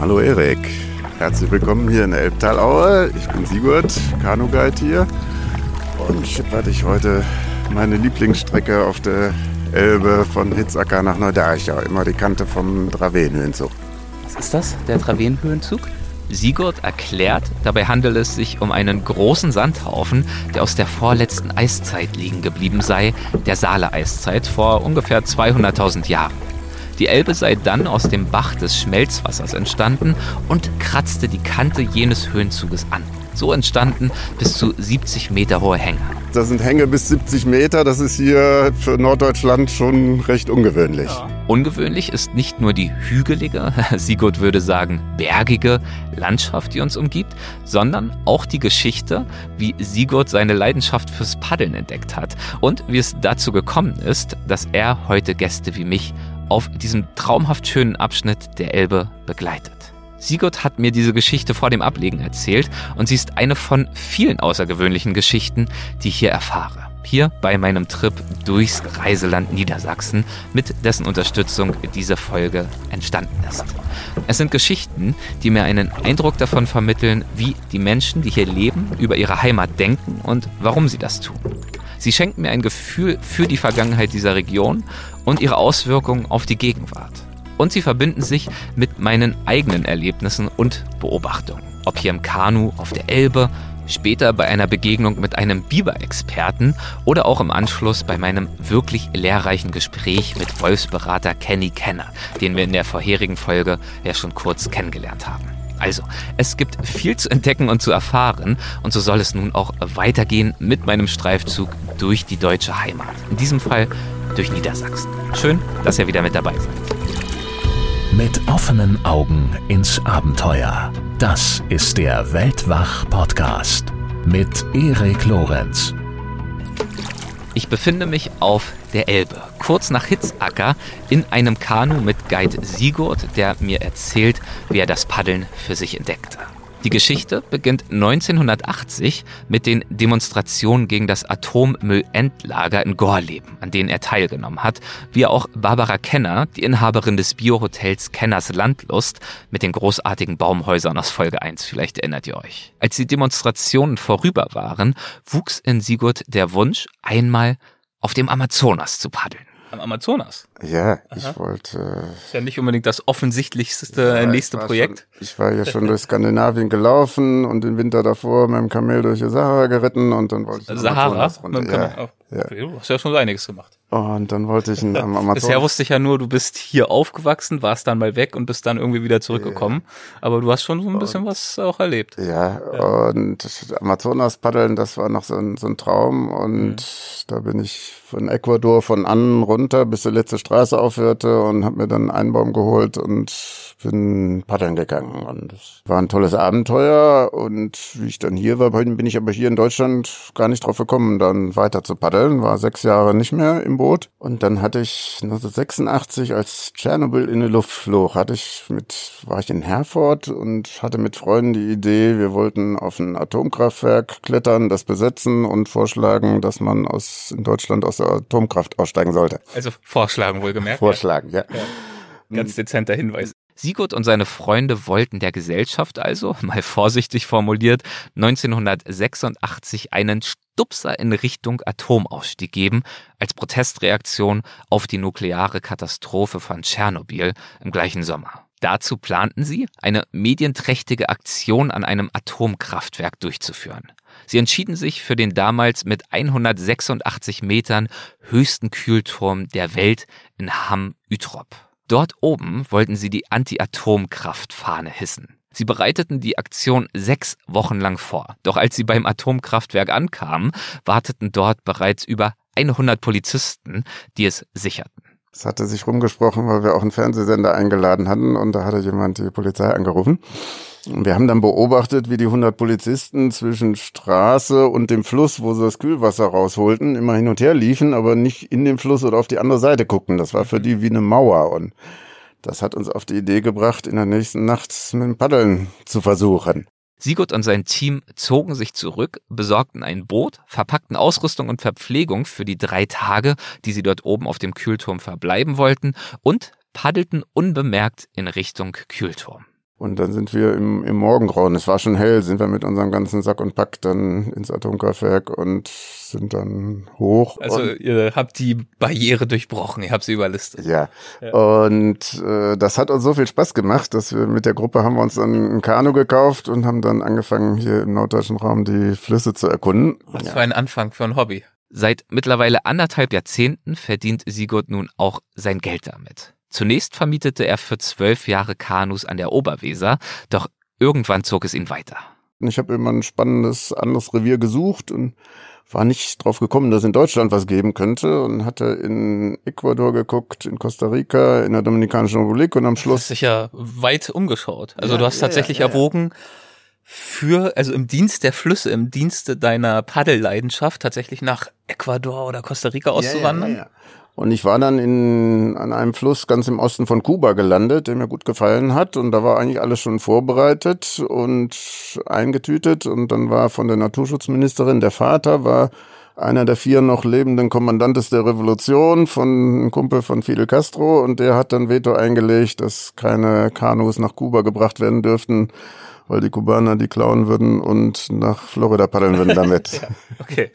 Hallo Erik, herzlich willkommen hier in Elbtalaue. Ich bin Sigurd, Kanu-Guide hier und schipper dich heute meine Lieblingsstrecke auf der Elbe von Hitzacker nach Neudarchau, immer die Kante vom Dravenhöhenzug. Was ist das, der Dravenhöhenzug? Sigurd erklärt, dabei handelt es sich um einen großen Sandhaufen, der aus der vorletzten Eiszeit liegen geblieben sei, der Saale-Eiszeit vor ungefähr 200.000 Jahren. Die Elbe sei dann aus dem Bach des Schmelzwassers entstanden und kratzte die Kante jenes Höhenzuges an. So entstanden bis zu 70 Meter hohe Hänge. Das sind Hänge bis 70 Meter, das ist hier für Norddeutschland schon recht ungewöhnlich. Ja. Ungewöhnlich ist nicht nur die hügelige, Sigurd würde sagen bergige Landschaft, die uns umgibt, sondern auch die Geschichte, wie Sigurd seine Leidenschaft fürs Paddeln entdeckt hat und wie es dazu gekommen ist, dass er heute Gäste wie mich auf diesem traumhaft schönen Abschnitt der Elbe begleitet. Sigurd hat mir diese Geschichte vor dem Ablegen erzählt und sie ist eine von vielen außergewöhnlichen Geschichten, die ich hier erfahre. Hier bei meinem Trip durchs Reiseland Niedersachsen, mit dessen Unterstützung diese Folge entstanden ist. Es sind Geschichten, die mir einen Eindruck davon vermitteln, wie die Menschen, die hier leben, über ihre Heimat denken und warum sie das tun. Sie schenken mir ein Gefühl für die Vergangenheit dieser Region und ihre Auswirkungen auf die Gegenwart. Und sie verbinden sich mit meinen eigenen Erlebnissen und Beobachtungen. Ob hier im Kanu, auf der Elbe, später bei einer Begegnung mit einem Biber-Experten oder auch im Anschluss bei meinem wirklich lehrreichen Gespräch mit Wolfsberater Kenny Kenner, den wir in der vorherigen Folge ja schon kurz kennengelernt haben. Also, es gibt viel zu entdecken und zu erfahren und so soll es nun auch weitergehen mit meinem Streifzug durch die deutsche Heimat. In diesem Fall durch Niedersachsen. Schön, dass ihr wieder mit dabei seid. Mit offenen Augen ins Abenteuer. Das ist der Weltwach-Podcast mit Erik Lorenz. Ich befinde mich auf der Elbe, kurz nach Hitzacker, in einem Kanu mit Guide Sigurd, der mir erzählt, wie er das Paddeln für sich entdeckte. Die Geschichte beginnt 1980 mit den Demonstrationen gegen das Atommüllendlager in Gorleben, an denen er teilgenommen hat, wie auch Barbara Kenner, die Inhaberin des Biohotels Kenners Landlust mit den großartigen Baumhäusern aus Folge 1, vielleicht erinnert ihr euch. Als die Demonstrationen vorüber waren, wuchs in Sigurd der Wunsch, einmal auf dem Amazonas zu paddeln. Am Amazonas? Ja, Aha. ich wollte. Ist ja nicht unbedingt das offensichtlichste ja, nächste Projekt. Schon, ich war ja schon durch Skandinavien gelaufen und den Winter davor mit dem Kamel durch die Sahara geritten und dann wollte ich. Sahara? Mit dem Kamel. Ja. Ja. Du hast ja schon einiges gemacht. Und dann wollte ich am Amazonas. Bisher wusste ich ja nur, du bist hier aufgewachsen, warst dann mal weg und bist dann irgendwie wieder zurückgekommen. Ja. Aber du hast schon so ein bisschen und, was auch erlebt. Ja, ja. und Amazonas paddeln, das war noch so ein, so ein Traum. Und mhm. da bin ich von Ecuador von an runter, bis die letzte Straße aufhörte und habe mir dann einen Baum geholt und bin paddeln gegangen. Und es war ein tolles Abenteuer. Und wie ich dann hier war, bin ich aber hier in Deutschland gar nicht drauf gekommen, dann weiter zu paddeln. War sechs Jahre nicht mehr im Boot. Und dann hatte ich 1986, als Tschernobyl in die Luft flog, hatte ich mit, war ich in Herford und hatte mit Freunden die Idee, wir wollten auf ein Atomkraftwerk klettern, das besetzen und vorschlagen, dass man aus, in Deutschland aus der Atomkraft aussteigen sollte. Also vorschlagen wohlgemerkt. Vorschlagen, ja. ja. Ganz dezenter Hinweis. Sigurd und seine Freunde wollten der Gesellschaft also, mal vorsichtig formuliert, 1986 einen Stupser in Richtung Atomausstieg geben, als Protestreaktion auf die nukleare Katastrophe von Tschernobyl im gleichen Sommer. Dazu planten sie, eine medienträchtige Aktion an einem Atomkraftwerk durchzuführen. Sie entschieden sich für den damals mit 186 Metern höchsten Kühlturm der Welt in Hamm-Utrop. Dort oben wollten sie die Anti-Atomkraftfahne hissen. Sie bereiteten die Aktion sechs Wochen lang vor. Doch als sie beim Atomkraftwerk ankamen, warteten dort bereits über 100 Polizisten, die es sicherten. Es hatte sich rumgesprochen, weil wir auch einen Fernsehsender eingeladen hatten und da hatte jemand die Polizei angerufen. Wir haben dann beobachtet, wie die 100 Polizisten zwischen Straße und dem Fluss, wo sie das Kühlwasser rausholten, immer hin und her liefen, aber nicht in den Fluss oder auf die andere Seite guckten. Das war für die wie eine Mauer und das hat uns auf die Idee gebracht, in der nächsten Nacht mit dem Paddeln zu versuchen. Sigurd und sein Team zogen sich zurück, besorgten ein Boot, verpackten Ausrüstung und Verpflegung für die drei Tage, die sie dort oben auf dem Kühlturm verbleiben wollten und paddelten unbemerkt in Richtung Kühlturm. Und dann sind wir im, im Morgengrauen, es war schon hell, sind wir mit unserem ganzen Sack und Pack dann ins Atomkraftwerk und sind dann hoch. Also ihr habt die Barriere durchbrochen, ihr habt sie überlistet. Ja. ja. Und äh, das hat uns so viel Spaß gemacht, dass wir mit der Gruppe haben wir uns dann ein Kanu gekauft und haben dann angefangen, hier im norddeutschen Raum die Flüsse zu erkunden. Was ja. für ein Anfang für ein Hobby. Seit mittlerweile anderthalb Jahrzehnten verdient Sigurd nun auch sein Geld damit. Zunächst vermietete er für zwölf Jahre Kanus an der Oberweser, doch irgendwann zog es ihn weiter. Ich habe immer ein spannendes anderes Revier gesucht und war nicht drauf gekommen, dass in Deutschland was geben könnte und hatte in Ecuador geguckt, in Costa Rica, in der Dominikanischen Republik und am Schluss. Du hast dich ja weit umgeschaut. Also ja, du hast tatsächlich ja, ja, erwogen, für, also im Dienst der Flüsse, im Dienste deiner Paddelleidenschaft tatsächlich nach Ecuador oder Costa Rica auszuwandern? Und ich war dann in, an einem Fluss ganz im Osten von Kuba gelandet, der mir gut gefallen hat. Und da war eigentlich alles schon vorbereitet und eingetütet. Und dann war von der Naturschutzministerin, der Vater war einer der vier noch lebenden Kommandantes der Revolution von Kumpel von Fidel Castro. Und der hat dann Veto eingelegt, dass keine Kanus nach Kuba gebracht werden dürften weil die Kubaner die klauen würden und nach Florida paddeln würden damit. ja, okay.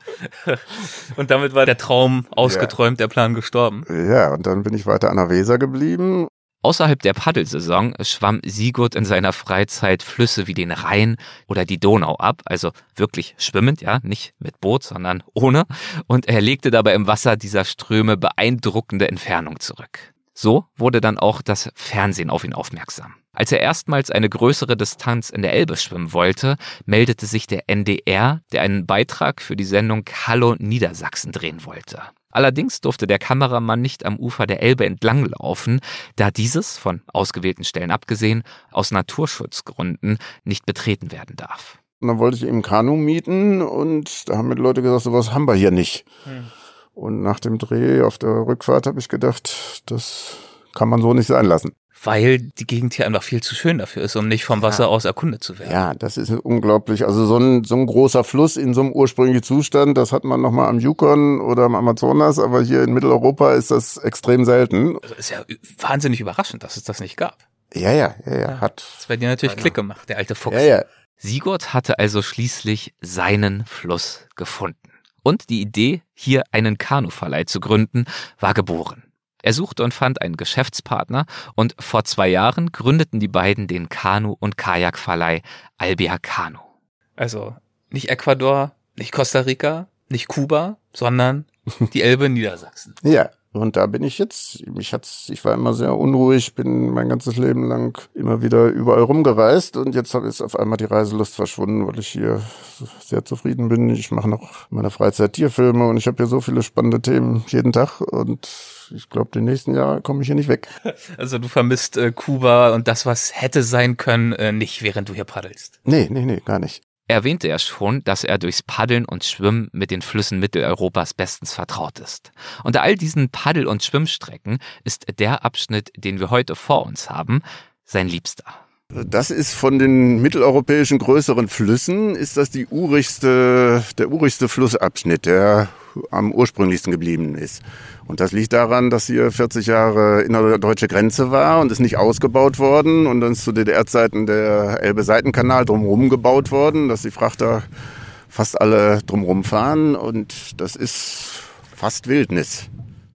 Und damit war der Traum ausgeträumt, ja. der Plan gestorben. Ja, und dann bin ich weiter an der Weser geblieben. Außerhalb der Paddelsaison schwamm Sigurd in seiner Freizeit Flüsse wie den Rhein oder die Donau ab, also wirklich schwimmend, ja, nicht mit Boot, sondern ohne, und er legte dabei im Wasser dieser Ströme beeindruckende Entfernung zurück. So wurde dann auch das Fernsehen auf ihn aufmerksam. Als er erstmals eine größere Distanz in der Elbe schwimmen wollte, meldete sich der NDR, der einen Beitrag für die Sendung Hallo Niedersachsen drehen wollte. Allerdings durfte der Kameramann nicht am Ufer der Elbe entlanglaufen, da dieses, von ausgewählten Stellen abgesehen, aus Naturschutzgründen nicht betreten werden darf. Und dann wollte ich eben Kanu mieten und da haben mir Leute gesagt, sowas haben wir hier nicht. Hm. Und nach dem Dreh auf der Rückfahrt habe ich gedacht, das kann man so nicht sein lassen weil die Gegend hier einfach viel zu schön dafür ist, um nicht vom Wasser ja. aus erkundet zu werden. Ja, das ist unglaublich. Also so ein, so ein großer Fluss in so einem ursprünglichen Zustand, das hat man nochmal am Yukon oder am Amazonas, aber hier in Mitteleuropa ist das extrem selten. Also ist ja wahnsinnig überraschend, dass es das nicht gab. Ja, ja, ja, ja. Hat. Das bei dir natürlich Klick gemacht, der alte Fuchs. Ja, ja. Sigurd hatte also schließlich seinen Fluss gefunden. Und die Idee, hier einen Kanuverleih zu gründen, war geboren. Er suchte und fand einen Geschäftspartner und vor zwei Jahren gründeten die beiden den Kanu- und Kajakverleih Albia Kanu. Also nicht Ecuador, nicht Costa Rica, nicht Kuba, sondern die Elbe Niedersachsen. Ja, und da bin ich jetzt. Mich hat's, ich war immer sehr unruhig, bin mein ganzes Leben lang immer wieder überall rumgereist und jetzt ist auf einmal die Reiselust verschwunden, weil ich hier sehr zufrieden bin. Ich mache noch in meiner Freizeit Tierfilme und ich habe hier so viele spannende Themen jeden Tag und ich glaube, den nächsten Jahr komme ich hier nicht weg. Also du vermisst äh, Kuba und das, was hätte sein können, äh, nicht, während du hier paddelst. Nee, nee, nee, gar nicht erwähnte er schon, dass er durchs Paddeln und Schwimmen mit den Flüssen Mitteleuropas bestens vertraut ist. Unter all diesen Paddel- und Schwimmstrecken ist der Abschnitt, den wir heute vor uns haben, sein liebster. Das ist von den mitteleuropäischen größeren Flüssen, ist das die urigste, der urigste Flussabschnitt, der am ursprünglichsten geblieben ist. Und das liegt daran, dass hier 40 Jahre innerdeutsche Grenze war und ist nicht ausgebaut worden. Und dann ist zu DDR-Zeiten der Elbe-Seitenkanal drumherum gebaut worden, dass die Frachter fast alle drumherum fahren. Und das ist fast Wildnis.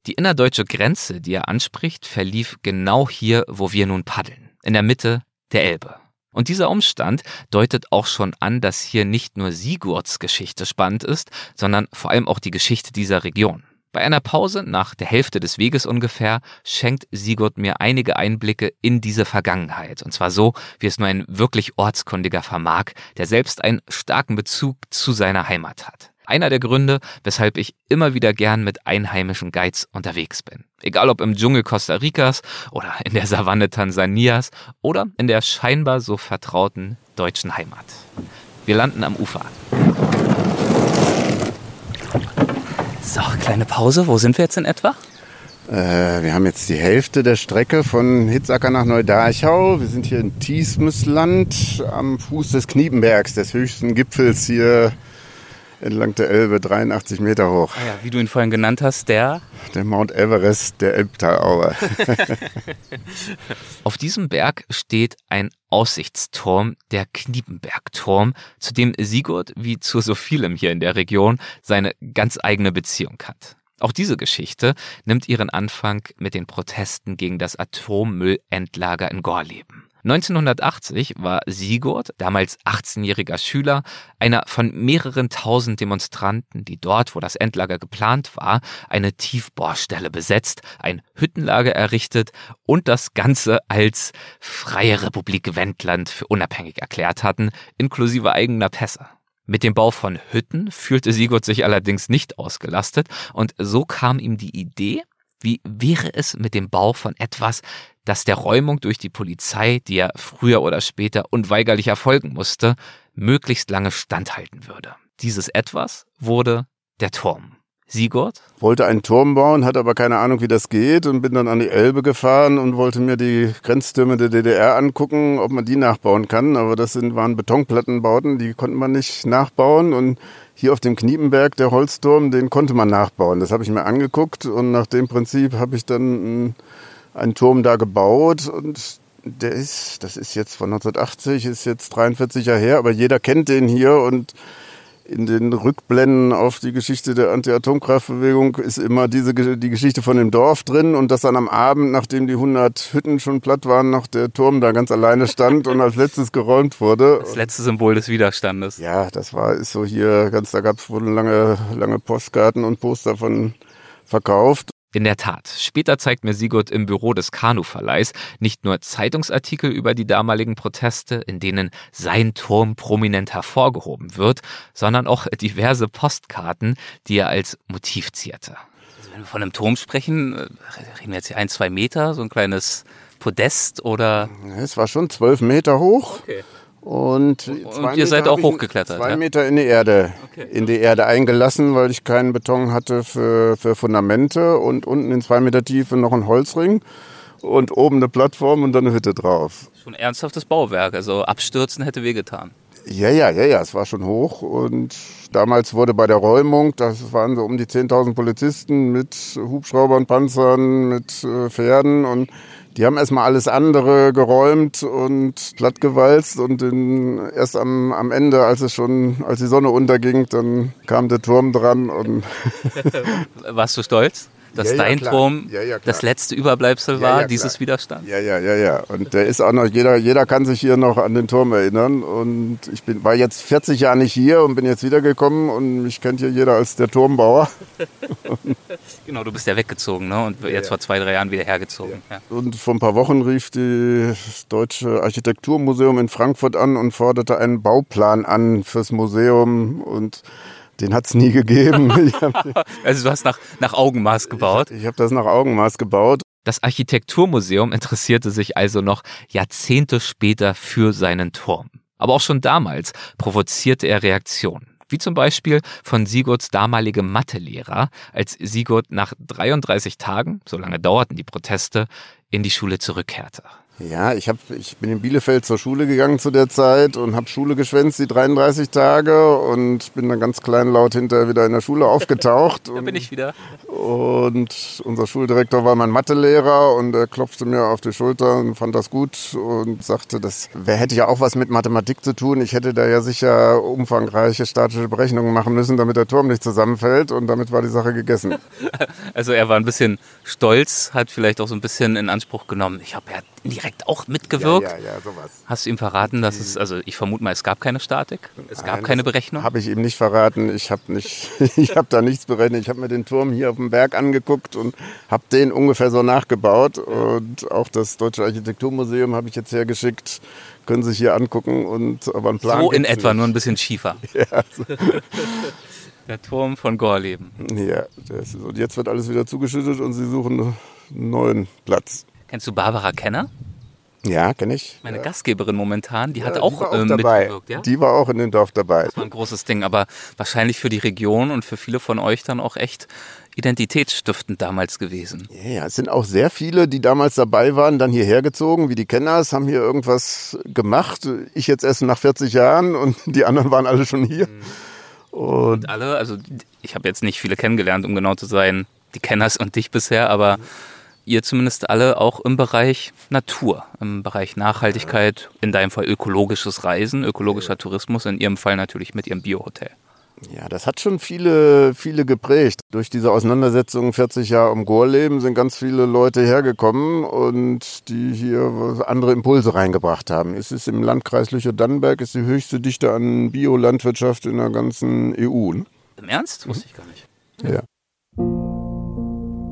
Die innerdeutsche Grenze, die er anspricht, verlief genau hier, wo wir nun paddeln. In der Mitte der Elbe. Und dieser Umstand deutet auch schon an, dass hier nicht nur Sigurds Geschichte spannend ist, sondern vor allem auch die Geschichte dieser Region. Bei einer Pause nach der Hälfte des Weges ungefähr schenkt Sigurd mir einige Einblicke in diese Vergangenheit. Und zwar so, wie es nur ein wirklich Ortskundiger vermag, der selbst einen starken Bezug zu seiner Heimat hat. Einer der Gründe, weshalb ich immer wieder gern mit einheimischen Guides unterwegs bin. Egal ob im Dschungel Costa Ricas oder in der Savanne Tansanias oder in der scheinbar so vertrauten deutschen Heimat. Wir landen am Ufer. So, kleine Pause. Wo sind wir jetzt in etwa? Äh, wir haben jetzt die Hälfte der Strecke von Hitzacker nach Neudarchau. Wir sind hier in Tiesmüssland am Fuß des Kniepenbergs, des höchsten Gipfels hier entlang der Elbe, 83 Meter hoch. Ah ja, wie du ihn vorhin genannt hast, der? Der Mount Everest der Elbtalaue. Auf diesem Berg steht ein Aussichtsturm, der Kniepenbergturm, zu dem Sigurd, wie zu so vielem hier in der Region, seine ganz eigene Beziehung hat. Auch diese Geschichte nimmt ihren Anfang mit den Protesten gegen das Atommüllendlager in Gorleben. 1980 war Sigurd, damals 18-jähriger Schüler, einer von mehreren tausend Demonstranten, die dort, wo das Endlager geplant war, eine Tiefbohrstelle besetzt, ein Hüttenlager errichtet und das Ganze als Freie Republik Wendland für unabhängig erklärt hatten, inklusive eigener Pässe. Mit dem Bau von Hütten fühlte Sigurd sich allerdings nicht ausgelastet und so kam ihm die Idee, wie wäre es mit dem Bau von etwas, das der Räumung durch die Polizei, die ja früher oder später unweigerlich erfolgen musste, möglichst lange standhalten würde. Dieses etwas wurde der Turm. Sigurd? Wollte einen Turm bauen, hatte aber keine Ahnung, wie das geht und bin dann an die Elbe gefahren und wollte mir die Grenztürme der DDR angucken, ob man die nachbauen kann. Aber das sind, waren Betonplattenbauten, die konnte man nicht nachbauen und hier auf dem Kniepenberg, der Holzturm, den konnte man nachbauen. Das habe ich mir angeguckt und nach dem Prinzip habe ich dann einen Turm da gebaut und der ist, das ist jetzt von 1980, ist jetzt 43 Jahre her, aber jeder kennt den hier und in den Rückblenden auf die Geschichte der Anti-Atomkraftbewegung ist immer diese die Geschichte von dem Dorf drin und dass dann am Abend, nachdem die 100 Hütten schon platt waren, noch der Turm da ganz alleine stand und als letztes geräumt wurde. Das letzte Symbol des Widerstandes. Ja, das war ist so hier ganz da gab's wurden lange lange Postkarten und Poster von verkauft in der Tat, später zeigt mir Sigurd im Büro des Kanu-Verleihs nicht nur Zeitungsartikel über die damaligen Proteste, in denen sein Turm prominent hervorgehoben wird, sondern auch diverse Postkarten, die er als Motiv zierte. Also wenn wir von einem Turm sprechen, äh, reden wir jetzt hier ein, zwei Meter, so ein kleines Podest oder? Es war schon zwölf Meter hoch. Okay. Und, und ihr seid auch hochgeklettert? Zwei ja? Meter in die Erde, okay. in die Erde eingelassen, weil ich keinen Beton hatte für, für Fundamente und unten in zwei Meter Tiefe noch ein Holzring und oben eine Plattform und dann eine Hütte drauf. Schon ernsthaftes Bauwerk, also abstürzen hätte wehgetan. Ja, ja, ja, ja, es war schon hoch und damals wurde bei der Räumung, das waren so um die 10.000 Polizisten mit Hubschraubern, Panzern, mit äh, Pferden und die haben erstmal alles andere geräumt und plattgewalzt und in, erst am, am Ende, als es schon, als die Sonne unterging, dann kam der Turm dran und Warst du stolz? Dass ja, dein ja, Turm ja, das letzte Überbleibsel war dieses Widerstands. Ja, ja, ja, ja. Und der ist auch noch, jeder, jeder kann sich hier noch an den Turm erinnern. Und ich bin, war jetzt 40 Jahre nicht hier und bin jetzt wiedergekommen und mich kennt hier jeder als der Turmbauer. genau, du bist ja weggezogen, ne? Und jetzt vor zwei, drei Jahren wieder hergezogen. Und vor ein paar Wochen rief das Deutsche Architekturmuseum in Frankfurt an und forderte einen Bauplan an fürs Museum und den hat es nie gegeben. also du hast nach, nach Augenmaß gebaut? Ich, ich habe das nach Augenmaß gebaut. Das Architekturmuseum interessierte sich also noch Jahrzehnte später für seinen Turm. Aber auch schon damals provozierte er Reaktionen. Wie zum Beispiel von Sigurds damaligem Mathelehrer, als Sigurd nach 33 Tagen, so lange dauerten die Proteste, in die Schule zurückkehrte. Ja, ich, hab, ich bin in Bielefeld zur Schule gegangen zu der Zeit und habe Schule geschwänzt, die 33 Tage und bin dann ganz kleinlaut hinterher wieder in der Schule aufgetaucht. da bin ich wieder. Und unser Schuldirektor war mein Mathelehrer und er klopfte mir auf die Schulter und fand das gut und sagte, das wer hätte ja auch was mit Mathematik zu tun. Ich hätte da ja sicher umfangreiche statische Berechnungen machen müssen, damit der Turm nicht zusammenfällt und damit war die Sache gegessen. Also er war ein bisschen stolz, hat vielleicht auch so ein bisschen in Anspruch genommen. Ich habe ja direkt auch mitgewirkt. Ja, ja, ja, sowas. Hast du ihm verraten, dass es, also ich vermute mal, es gab keine Statik, es gab Nein, keine Berechnung? Habe ich ihm nicht verraten. Ich habe nicht, ich habe da nichts berechnet. Ich habe mir den Turm hier auf dem Berg angeguckt und habe den ungefähr so nachgebaut. Und auch das Deutsche Architekturmuseum habe ich jetzt hergeschickt. Können sich hier angucken und aber ein Plan. So in etwa, nicht. nur ein bisschen schiefer. Ja. So. Der Turm von Gorleben. Ja, ist, und jetzt wird alles wieder zugeschüttet und sie suchen einen neuen Platz. Kennst du Barbara Kenner? Ja, kenne ich. Meine ja. Gastgeberin momentan, die ja, hat auch, auch ähm, mitgewirkt. Ja? Die war auch in dem Dorf dabei. Das war ein großes Ding, aber wahrscheinlich für die Region und für viele von euch dann auch echt identitätsstiftend damals gewesen. Ja, ja, es sind auch sehr viele, die damals dabei waren, dann hierher gezogen, wie die Kenners, haben hier irgendwas gemacht. Ich jetzt erst nach 40 Jahren und die anderen waren alle schon hier. Mhm. Und, und alle, also ich habe jetzt nicht viele kennengelernt, um genau zu sein, die Kenners und dich bisher, aber ihr zumindest alle auch im Bereich Natur, im Bereich Nachhaltigkeit, in deinem Fall ökologisches Reisen, ökologischer Tourismus, in ihrem Fall natürlich mit ihrem Biohotel. Ja, das hat schon viele, viele geprägt. Durch diese Auseinandersetzung 40 Jahre um Gorleben sind ganz viele Leute hergekommen und die hier andere Impulse reingebracht haben. Es ist im Landkreis Lüchow-Dannenberg ist die höchste Dichte an Biolandwirtschaft in der ganzen EU. Ne? Im Ernst? Wusste ich gar nicht. Ja.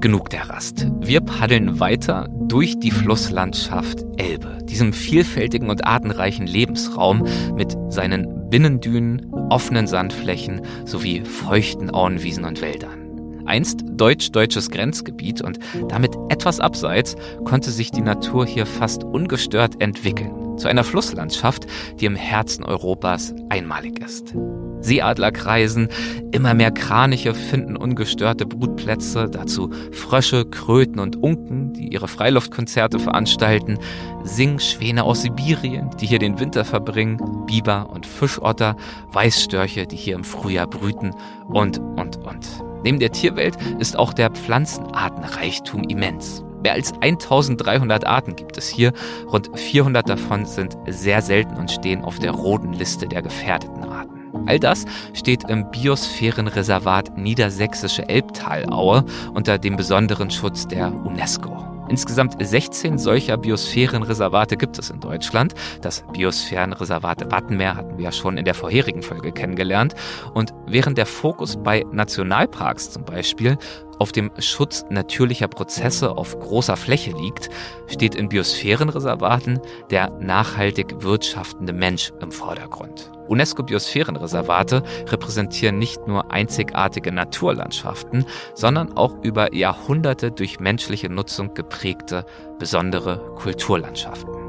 Genug der Rast. Wir paddeln weiter durch die Flusslandschaft Elbe, diesem vielfältigen und artenreichen Lebensraum mit seinen Binnendünen, offenen Sandflächen sowie feuchten Auenwiesen und Wäldern. Einst deutsch-deutsches Grenzgebiet und damit etwas abseits konnte sich die Natur hier fast ungestört entwickeln. Zu einer Flusslandschaft, die im Herzen Europas einmalig ist. Seeadler kreisen, immer mehr Kraniche finden ungestörte Brutplätze, dazu Frösche, Kröten und Unken, die ihre Freiluftkonzerte veranstalten, Singschwäne aus Sibirien, die hier den Winter verbringen, Biber und Fischotter, Weißstörche, die hier im Frühjahr brüten und, und, und. Neben der Tierwelt ist auch der Pflanzenartenreichtum immens. Mehr als 1300 Arten gibt es hier, rund 400 davon sind sehr selten und stehen auf der roten Liste der gefährdeten Arten. All das steht im Biosphärenreservat Niedersächsische Elbtalaue unter dem besonderen Schutz der UNESCO. Insgesamt 16 solcher Biosphärenreservate gibt es in Deutschland. Das Biosphärenreservat Wattenmeer hatten wir ja schon in der vorherigen Folge kennengelernt. Und während der Fokus bei Nationalparks zum Beispiel auf dem Schutz natürlicher Prozesse auf großer Fläche liegt, steht in Biosphärenreservaten der nachhaltig wirtschaftende Mensch im Vordergrund. UNESCO-Biosphärenreservate repräsentieren nicht nur einzigartige Naturlandschaften, sondern auch über Jahrhunderte durch menschliche Nutzung geprägte besondere Kulturlandschaften.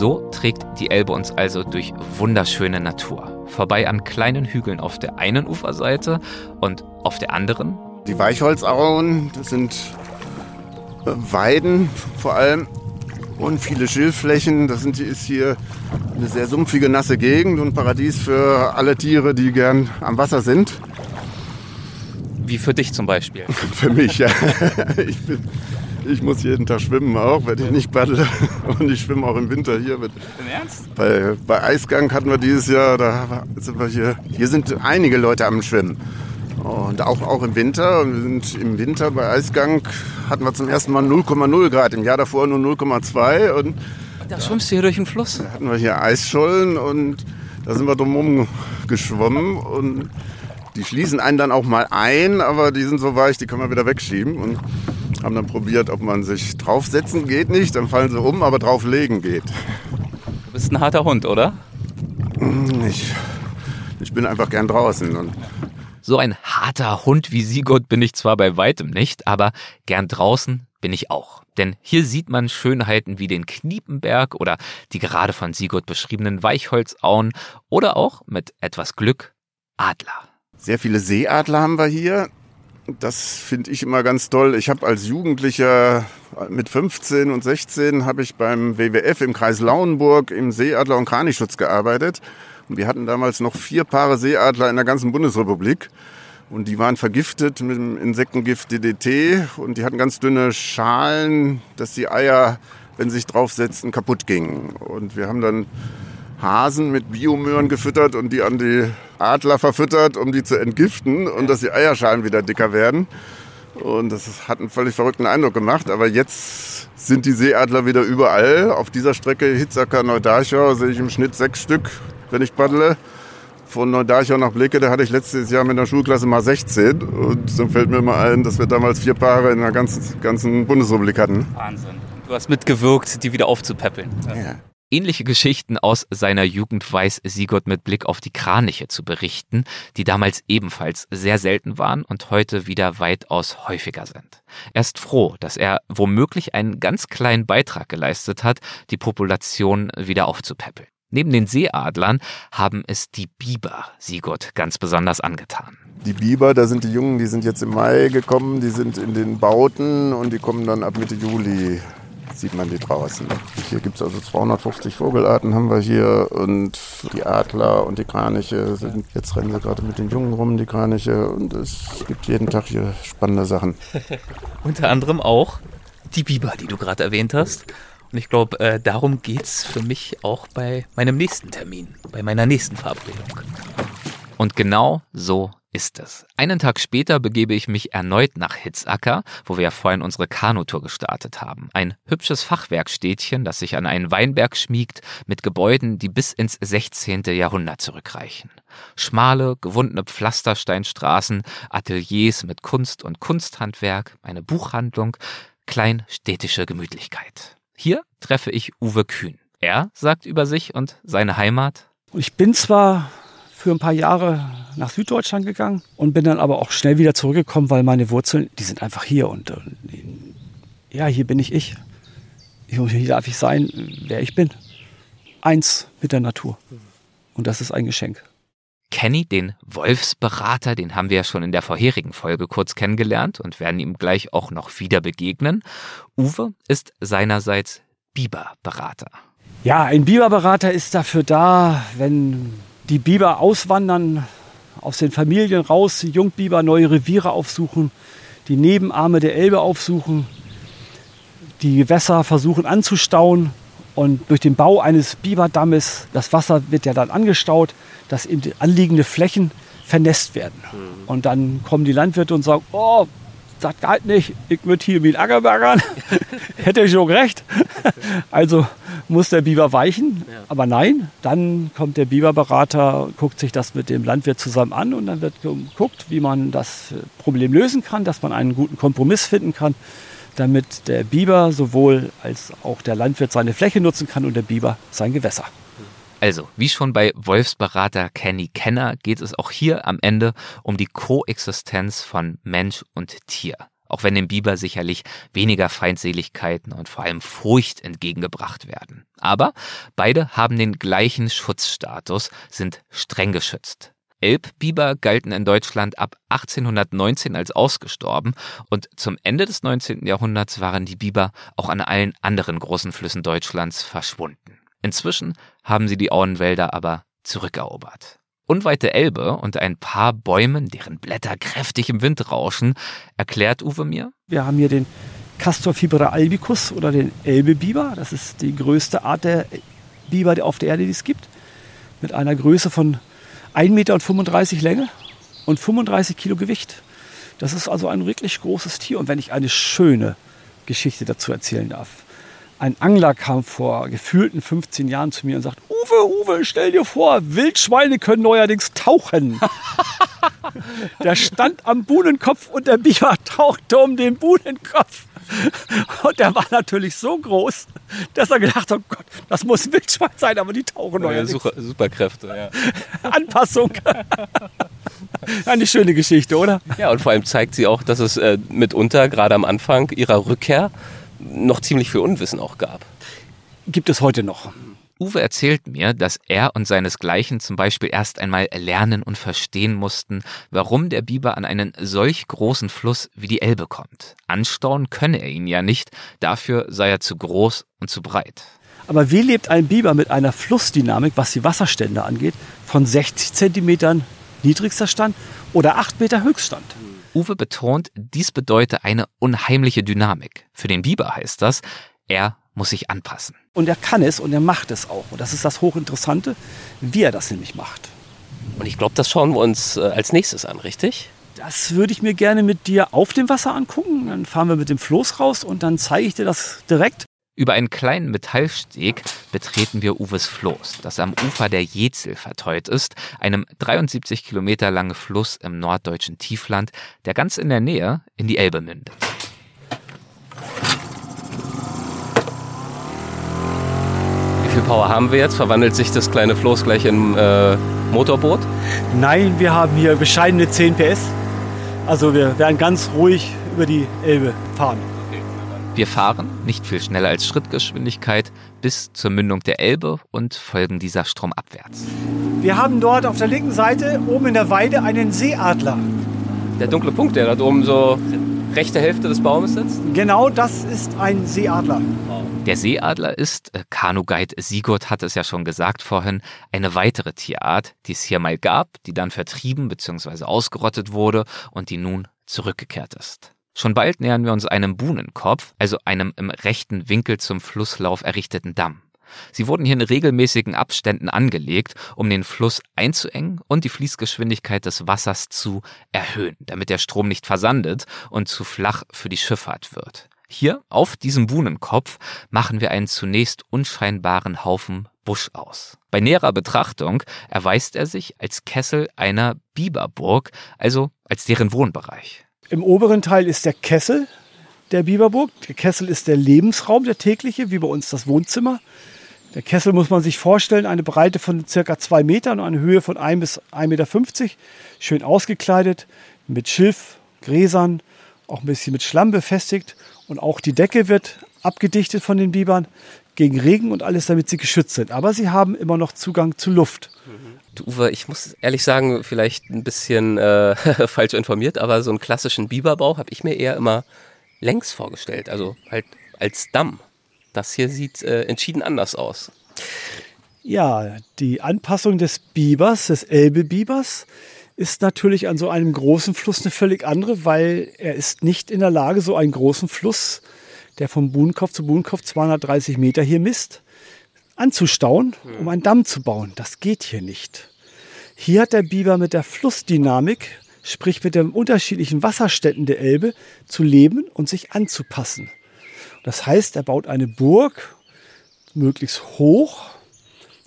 So trägt die Elbe uns also durch wunderschöne Natur. Vorbei an kleinen Hügeln auf der einen Uferseite und auf der anderen. Die Weichholzauen, sind Weiden vor allem und viele Schilfflächen. Das sind, ist hier eine sehr sumpfige, nasse Gegend und Paradies für alle Tiere, die gern am Wasser sind. Wie für dich zum Beispiel. für mich, ja. Ich bin ich muss jeden Tag schwimmen auch, wenn ich nicht paddle. Und ich schwimme auch im Winter hier. Mit, Im Ernst? Bei, bei Eisgang hatten wir dieses Jahr, da sind wir hier. Hier sind einige Leute am Schwimmen. Und auch, auch im Winter. Und wir im Winter bei Eisgang hatten wir zum ersten Mal 0,0 Grad. Im Jahr davor nur 0,2. Und da schwimmst du hier durch den Fluss. Da hatten wir hier Eisschollen und da sind wir drumherum geschwommen. Und die schließen einen dann auch mal ein, aber die sind so weich, die kann man wieder wegschieben. Und haben dann probiert, ob man sich draufsetzen geht nicht, dann fallen sie um, aber drauflegen geht. Du bist ein harter Hund, oder? Ich, ich bin einfach gern draußen. Und so ein harter Hund wie Sigurd bin ich zwar bei weitem nicht, aber gern draußen bin ich auch. Denn hier sieht man Schönheiten wie den Kniepenberg oder die gerade von Sigurd beschriebenen Weichholzauen oder auch mit etwas Glück Adler. Sehr viele Seeadler haben wir hier. Das finde ich immer ganz toll. Ich habe als Jugendlicher mit 15 und 16 habe ich beim WWF im Kreis Lauenburg im Seeadler- und Kranichschutz gearbeitet. Wir hatten damals noch vier Paare Seeadler in der ganzen Bundesrepublik. Und die waren vergiftet mit dem Insektengift DDT und die hatten ganz dünne Schalen, dass die Eier, wenn sie sich draufsetzten, kaputt gingen. Und wir haben dann Hasen mit Biomöhren gefüttert und die an die Adler verfüttert, um die zu entgiften und dass die Eierschalen wieder dicker werden. Und das hat einen völlig verrückten Eindruck gemacht. Aber jetzt sind die Seeadler wieder überall. Auf dieser Strecke Hitzacker Neudarchau sehe ich im Schnitt sechs Stück, wenn ich paddle. Von Neudarchau nach Blicke, da hatte ich letztes Jahr mit der Schulklasse mal 16. Und dann fällt mir mal ein, dass wir damals vier Paare in der ganzen, ganzen Bundesrepublik hatten. Wahnsinn. Du hast mitgewirkt, die wieder aufzupäppeln. Ja. Ähnliche Geschichten aus seiner Jugend weiß Sigurd mit Blick auf die Kraniche zu berichten, die damals ebenfalls sehr selten waren und heute wieder weitaus häufiger sind. Er ist froh, dass er womöglich einen ganz kleinen Beitrag geleistet hat, die Population wieder aufzupäppeln. Neben den Seeadlern haben es die Biber Sigurd ganz besonders angetan. Die Biber, da sind die Jungen, die sind jetzt im Mai gekommen, die sind in den Bauten und die kommen dann ab Mitte Juli sieht man die draußen. Hier gibt es also 250 Vogelarten haben wir hier und die Adler und die Kraniche sind, jetzt rennen sie gerade mit den Jungen rum, die Kraniche und es gibt jeden Tag hier spannende Sachen. Unter anderem auch die Biber, die du gerade erwähnt hast. Und ich glaube, äh, darum geht es für mich auch bei meinem nächsten Termin, bei meiner nächsten Verabredung. Und genau so ist es. Einen Tag später begebe ich mich erneut nach Hitzacker, wo wir ja vorhin unsere Kanutour gestartet haben. Ein hübsches Fachwerkstädtchen, das sich an einen Weinberg schmiegt, mit Gebäuden, die bis ins 16. Jahrhundert zurückreichen. Schmale, gewundene Pflastersteinstraßen, Ateliers mit Kunst und Kunsthandwerk, eine Buchhandlung, kleinstädtische Gemütlichkeit. Hier treffe ich Uwe Kühn. Er sagt über sich und seine Heimat. Ich bin zwar für ein paar Jahre nach Süddeutschland gegangen und bin dann aber auch schnell wieder zurückgekommen, weil meine Wurzeln, die sind einfach hier und äh, ja, hier bin ich ich. Hier darf ich sein, wer ich bin. Eins mit der Natur. Und das ist ein Geschenk. Kenny, den Wolfsberater, den haben wir ja schon in der vorherigen Folge kurz kennengelernt und werden ihm gleich auch noch wieder begegnen. Uwe ist seinerseits Biberberater. Ja, ein Biberberater ist dafür da, wenn die Biber auswandern, aus den Familien raus, die Jungbiber neue Reviere aufsuchen, die Nebenarme der Elbe aufsuchen, die Gewässer versuchen anzustauen und durch den Bau eines Biberdammes, das Wasser wird ja dann angestaut, dass eben anliegende Flächen vernässt werden. Mhm. Und dann kommen die Landwirte und sagen, oh, das geht nicht, ich würde hier mit Ackerbergern, hätte ich schon recht. also muss der Biber weichen, ja. aber nein, dann kommt der Biberberater, guckt sich das mit dem Landwirt zusammen an und dann wird geguckt, wie man das Problem lösen kann, dass man einen guten Kompromiss finden kann, damit der Biber sowohl als auch der Landwirt seine Fläche nutzen kann und der Biber sein Gewässer. Also, wie schon bei Wolfsberater Kenny Kenner geht es auch hier am Ende um die Koexistenz von Mensch und Tier. Auch wenn dem Biber sicherlich weniger Feindseligkeiten und vor allem Furcht entgegengebracht werden. Aber beide haben den gleichen Schutzstatus, sind streng geschützt. Elbbiber galten in Deutschland ab 1819 als ausgestorben und zum Ende des 19. Jahrhunderts waren die Biber auch an allen anderen großen Flüssen Deutschlands verschwunden. Inzwischen haben sie die Auenwälder aber zurückerobert. Unweit der Elbe und ein paar Bäumen, deren Blätter kräftig im Wind rauschen, erklärt Uwe mir. Wir haben hier den Castor fibra albicus oder den Elbebiber. Das ist die größte Art der Biber auf der Erde, die es gibt. Mit einer Größe von 1,35 Meter Länge und 35 Kilo Gewicht. Das ist also ein wirklich großes Tier. Und wenn ich eine schöne Geschichte dazu erzählen darf ein Angler kam vor gefühlten 15 Jahren zu mir und sagt, Uwe, Uwe, stell dir vor, Wildschweine können neuerdings tauchen. der stand am Buhnenkopf und der Biber tauchte um den Buhnenkopf. Und der war natürlich so groß, dass er gedacht hat, oh Gott, das muss ein Wildschwein sein, aber die tauchen neuerdings. Ja, super, Superkräfte, ja. Anpassung. Eine schöne Geschichte, oder? Ja, und vor allem zeigt sie auch, dass es äh, mitunter, gerade am Anfang ihrer Rückkehr, noch ziemlich viel Unwissen auch gab. Gibt es heute noch. Uwe erzählt mir, dass er und seinesgleichen zum Beispiel erst einmal lernen und verstehen mussten, warum der Biber an einen solch großen Fluss wie die Elbe kommt. Anstauen könne er ihn ja nicht, dafür sei er zu groß und zu breit. Aber wie lebt ein Biber mit einer Flussdynamik, was die Wasserstände angeht, von 60 Zentimetern niedrigster Stand oder 8 Meter Höchststand? Uwe betont, dies bedeute eine unheimliche Dynamik. Für den Biber heißt das, er muss sich anpassen. Und er kann es und er macht es auch. Und das ist das Hochinteressante, wie er das nämlich macht. Und ich glaube, das schauen wir uns äh, als nächstes an, richtig? Das würde ich mir gerne mit dir auf dem Wasser angucken. Dann fahren wir mit dem Floß raus und dann zeige ich dir das direkt. Über einen kleinen Metallsteg betreten wir Uwes Floß, das am Ufer der Jezel verteut ist, einem 73 Kilometer langen Fluss im norddeutschen Tiefland, der ganz in der Nähe in die Elbe mündet. Wie viel Power haben wir jetzt? Verwandelt sich das kleine Floß gleich in äh, Motorboot? Nein, wir haben hier bescheidene 10 PS. Also wir werden ganz ruhig über die Elbe fahren. Wir fahren, nicht viel schneller als Schrittgeschwindigkeit, bis zur Mündung der Elbe und folgen dieser stromabwärts. Wir haben dort auf der linken Seite oben in der Weide einen Seeadler. Der dunkle Punkt, der dort oben so rechte Hälfte des Baumes sitzt? Genau das ist ein Seeadler. Der Seeadler ist, äh, Kanuguide Sigurd hat es ja schon gesagt vorhin, eine weitere Tierart, die es hier mal gab, die dann vertrieben bzw. ausgerottet wurde und die nun zurückgekehrt ist. Schon bald nähern wir uns einem Buhnenkopf, also einem im rechten Winkel zum Flusslauf errichteten Damm. Sie wurden hier in regelmäßigen Abständen angelegt, um den Fluss einzuengen und die Fließgeschwindigkeit des Wassers zu erhöhen, damit der Strom nicht versandet und zu flach für die Schifffahrt wird. Hier auf diesem Buhnenkopf machen wir einen zunächst unscheinbaren Haufen Busch aus. Bei näherer Betrachtung erweist er sich als Kessel einer Biberburg, also als deren Wohnbereich. Im oberen Teil ist der Kessel der Biberburg. Der Kessel ist der Lebensraum, der tägliche, wie bei uns das Wohnzimmer. Der Kessel muss man sich vorstellen, eine Breite von circa zwei Metern und eine Höhe von 1 bis 1,50 Meter. Schön ausgekleidet, mit Schilf, Gräsern, auch ein bisschen mit Schlamm befestigt und auch die Decke wird abgedichtet von den Bibern gegen Regen und alles, damit sie geschützt sind. Aber sie haben immer noch Zugang zu Luft. Du, Uwe, ich muss ehrlich sagen, vielleicht ein bisschen äh, falsch informiert, aber so einen klassischen Biberbau habe ich mir eher immer längs vorgestellt, also halt als Damm. Das hier sieht äh, entschieden anders aus. Ja, die Anpassung des Bibers, des Elbe-Bibers, ist natürlich an so einem großen Fluss eine völlig andere, weil er ist nicht in der Lage, so einen großen Fluss, der vom Buhnenkopf zu Buhnenkopf 230 Meter hier misst, anzustauen, um einen Damm zu bauen. Das geht hier nicht. Hier hat der Biber mit der Flussdynamik, sprich mit den unterschiedlichen Wasserstätten der Elbe, zu leben und sich anzupassen. Das heißt, er baut eine Burg möglichst hoch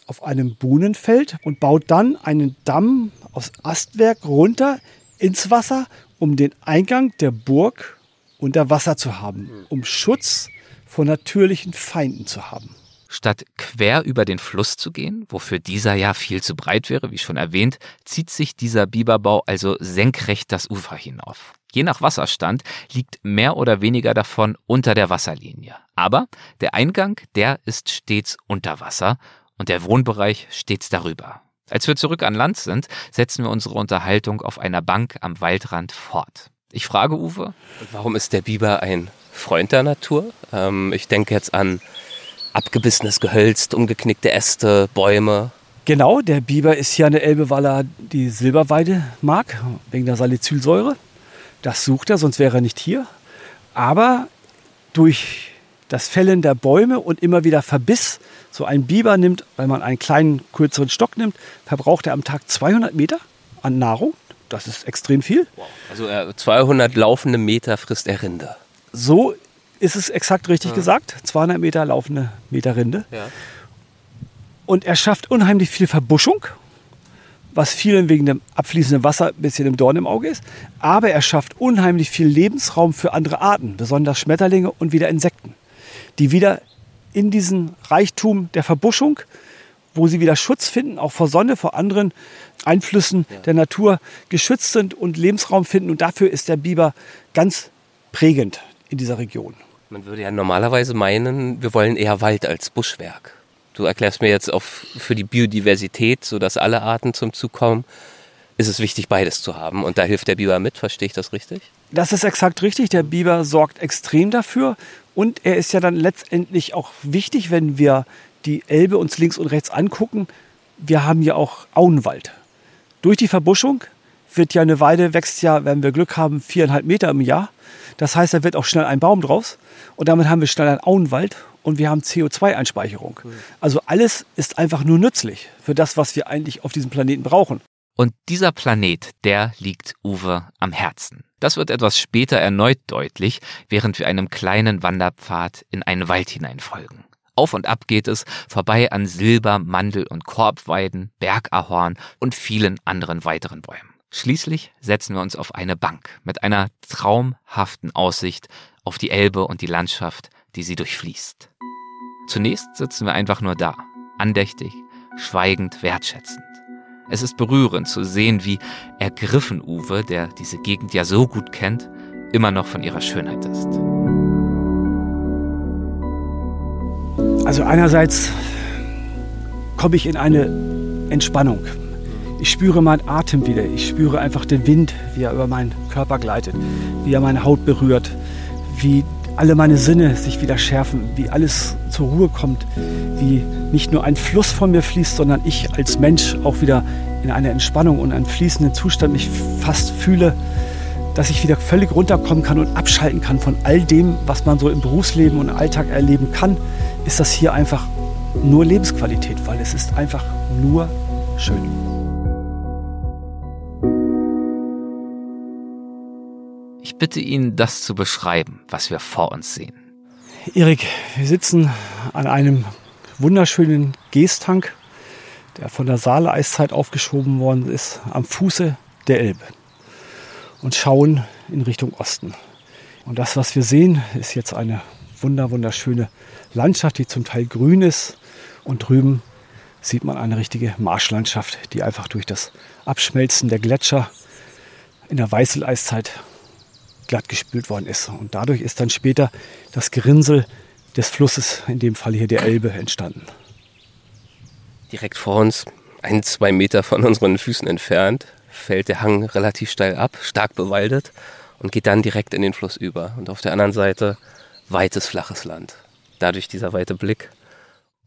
auf einem Buhnenfeld und baut dann einen Damm aus Astwerk runter ins Wasser, um den Eingang der Burg unter Wasser zu haben, um Schutz vor natürlichen Feinden zu haben. Statt quer über den Fluss zu gehen, wofür dieser ja viel zu breit wäre, wie schon erwähnt, zieht sich dieser Biberbau also senkrecht das Ufer hinauf. Je nach Wasserstand liegt mehr oder weniger davon unter der Wasserlinie. Aber der Eingang, der ist stets unter Wasser und der Wohnbereich stets darüber. Als wir zurück an Land sind, setzen wir unsere Unterhaltung auf einer Bank am Waldrand fort. Ich frage Uwe. Warum ist der Biber ein Freund der Natur? Ähm, ich denke jetzt an abgebissenes Gehölz, umgeknickte Äste, Bäume. Genau, der Biber ist hier an der Elbe, weil er die Silberweide mag, wegen der Salicylsäure. Das sucht er, sonst wäre er nicht hier. Aber durch das Fällen der Bäume und immer wieder Verbiss, so ein Biber nimmt, weil man einen kleinen, kürzeren Stock nimmt, verbraucht er am Tag 200 Meter an Nahrung. Das ist extrem viel. Also 200 laufende Meter frisst er Rinde. So ist es exakt richtig ja. gesagt. 200 Meter laufende Meter Rinde. Ja. Und er schafft unheimlich viel Verbuschung, was vielen wegen dem abfließenden Wasser ein bisschen im Dorn im Auge ist. Aber er schafft unheimlich viel Lebensraum für andere Arten, besonders Schmetterlinge und wieder Insekten, die wieder in diesen Reichtum der Verbuschung, wo sie wieder Schutz finden, auch vor Sonne, vor anderen Einflüssen ja. der Natur geschützt sind und Lebensraum finden. Und dafür ist der Biber ganz prägend in dieser Region. Man würde ja normalerweise meinen, wir wollen eher Wald als Buschwerk. Du erklärst mir jetzt auch für die Biodiversität, sodass alle Arten zum Zug kommen, ist es wichtig, beides zu haben. Und da hilft der Biber mit, verstehe ich das richtig? Das ist exakt richtig. Der Biber sorgt extrem dafür. Und er ist ja dann letztendlich auch wichtig, wenn wir die Elbe uns links und rechts angucken. Wir haben ja auch Auenwald. Durch die Verbuschung wird ja eine Weide, wächst ja, wenn wir Glück haben, viereinhalb Meter im Jahr. Das heißt, da wird auch schnell ein Baum draus und damit haben wir schnell einen Auenwald und wir haben CO2-Einspeicherung. Cool. Also alles ist einfach nur nützlich für das, was wir eigentlich auf diesem Planeten brauchen. Und dieser Planet, der liegt Uwe am Herzen. Das wird etwas später erneut deutlich, während wir einem kleinen Wanderpfad in einen Wald hineinfolgen. Auf und ab geht es, vorbei an Silber-, Mandel- und Korbweiden, Bergahorn und vielen anderen weiteren Bäumen. Schließlich setzen wir uns auf eine Bank mit einer traumhaften Aussicht auf die Elbe und die Landschaft, die sie durchfließt. Zunächst sitzen wir einfach nur da, andächtig, schweigend, wertschätzend. Es ist berührend zu sehen, wie ergriffen Uwe, der diese Gegend ja so gut kennt, immer noch von ihrer Schönheit ist. Also einerseits komme ich in eine Entspannung Ich spüre meinen Atem wieder. Ich spüre einfach den Wind, wie er über meinen Körper gleitet, wie er meine Haut berührt, wie alle meine Sinne sich wieder schärfen, wie alles zur Ruhe kommt, wie nicht nur ein Fluss von mir fließt, sondern ich als Mensch auch wieder in eine Entspannung und einen fließenden Zustand mich fast fühle, dass ich wieder völlig runterkommen kann und abschalten kann von all dem, was man so im Berufsleben und Alltag erleben kann, ist das hier einfach nur Lebensqualität, weil es ist einfach nur schön. Ich bitte ihn, das zu beschreiben, was wir vor uns sehen. Erik, wir sitzen an einem wunderschönen Geestank, der von der Saale-Eiszeit aufgeschoben worden ist, am Fuße der Elbe und schauen in Richtung Osten. Und das, was wir sehen, ist jetzt eine wunder, wunderschöne Landschaft, die zum Teil grün ist. Und drüben sieht man eine richtige Marschlandschaft, die einfach durch das Abschmelzen der Gletscher in der Weißeleiszeit glatt gespült worden ist. Und dadurch ist dann später das Gerinnsel des Flusses, in dem Fall hier der Elbe, entstanden. Direkt vor uns, ein, zwei Meter von unseren Füßen entfernt, fällt der Hang relativ steil ab, stark bewaldet und geht dann direkt in den Fluss über. Und auf der anderen Seite weites, flaches Land. Dadurch dieser weite Blick.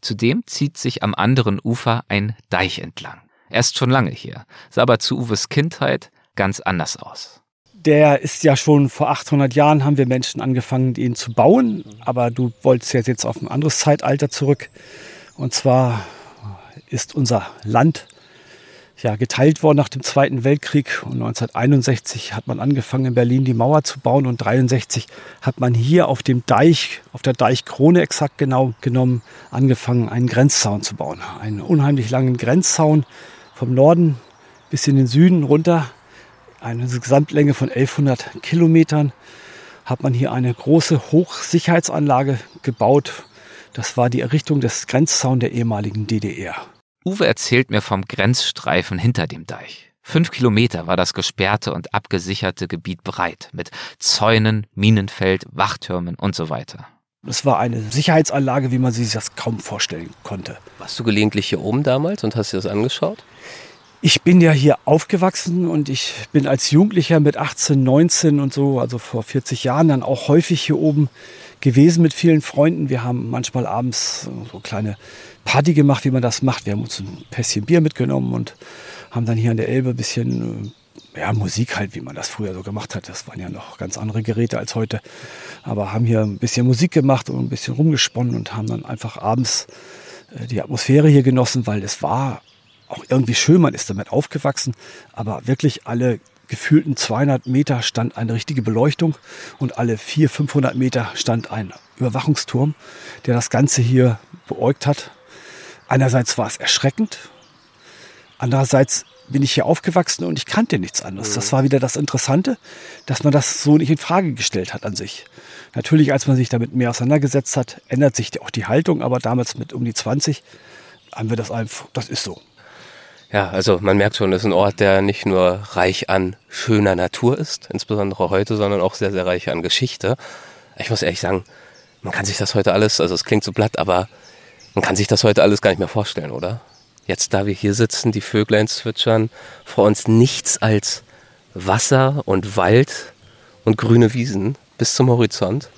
Zudem zieht sich am anderen Ufer ein Deich entlang. Er ist schon lange hier, sah aber zu Uwes Kindheit ganz anders aus. Der ist ja schon vor 800 Jahren haben wir Menschen angefangen, ihn zu bauen. Aber du wolltest jetzt auf ein anderes Zeitalter zurück. Und zwar ist unser Land ja, geteilt worden nach dem Zweiten Weltkrieg. Und 1961 hat man angefangen, in Berlin die Mauer zu bauen. Und 1963 hat man hier auf dem Deich, auf der Deichkrone exakt genau genommen, angefangen, einen Grenzzaun zu bauen. Einen unheimlich langen Grenzzaun vom Norden bis in den Süden runter. Eine Gesamtlänge von 1100 Kilometern hat man hier eine große Hochsicherheitsanlage gebaut. Das war die Errichtung des Grenzzauns der ehemaligen DDR. Uwe erzählt mir vom Grenzstreifen hinter dem Deich. Fünf Kilometer war das gesperrte und abgesicherte Gebiet breit, mit Zäunen, Minenfeld, Wachtürmen und so weiter. Es war eine Sicherheitsanlage, wie man sich das kaum vorstellen konnte. Warst du gelegentlich hier oben damals und hast dir das angeschaut? Ich bin ja hier aufgewachsen und ich bin als Jugendlicher mit 18, 19 und so, also vor 40 Jahren, dann auch häufig hier oben gewesen mit vielen Freunden. Wir haben manchmal abends so kleine Party gemacht, wie man das macht. Wir haben uns ein Pässchen Bier mitgenommen und haben dann hier an der Elbe ein bisschen äh, ja, Musik halt, wie man das früher so gemacht hat. Das waren ja noch ganz andere Geräte als heute. Aber haben hier ein bisschen Musik gemacht und ein bisschen rumgesponnen und haben dann einfach abends äh, die Atmosphäre hier genossen, weil es war auch irgendwie schön, man ist damit aufgewachsen, aber wirklich alle gefühlten 200 Meter stand eine richtige Beleuchtung und alle 400, 500 Meter stand ein Überwachungsturm, der das Ganze hier beäugt hat. Einerseits war es erschreckend, andererseits bin ich hier aufgewachsen und ich kannte nichts anderes. Das war wieder das Interessante, dass man das so nicht in Frage gestellt hat an sich. Natürlich, als man sich damit mehr auseinandergesetzt hat, ändert sich auch die Haltung, aber damals mit um die 20 haben wir das einfach, das ist so. Ja, also man merkt schon, das ist ein Ort, der nicht nur reich an schöner Natur ist, insbesondere heute, sondern auch sehr, sehr reich an Geschichte. Ich muss ehrlich sagen, man kann sich das heute alles, also es klingt so blatt, aber man kann sich das heute alles gar nicht mehr vorstellen, oder? Jetzt, da wir hier sitzen, die Vöglein zwitschern, vor uns nichts als Wasser und Wald und grüne Wiesen bis zum Horizont.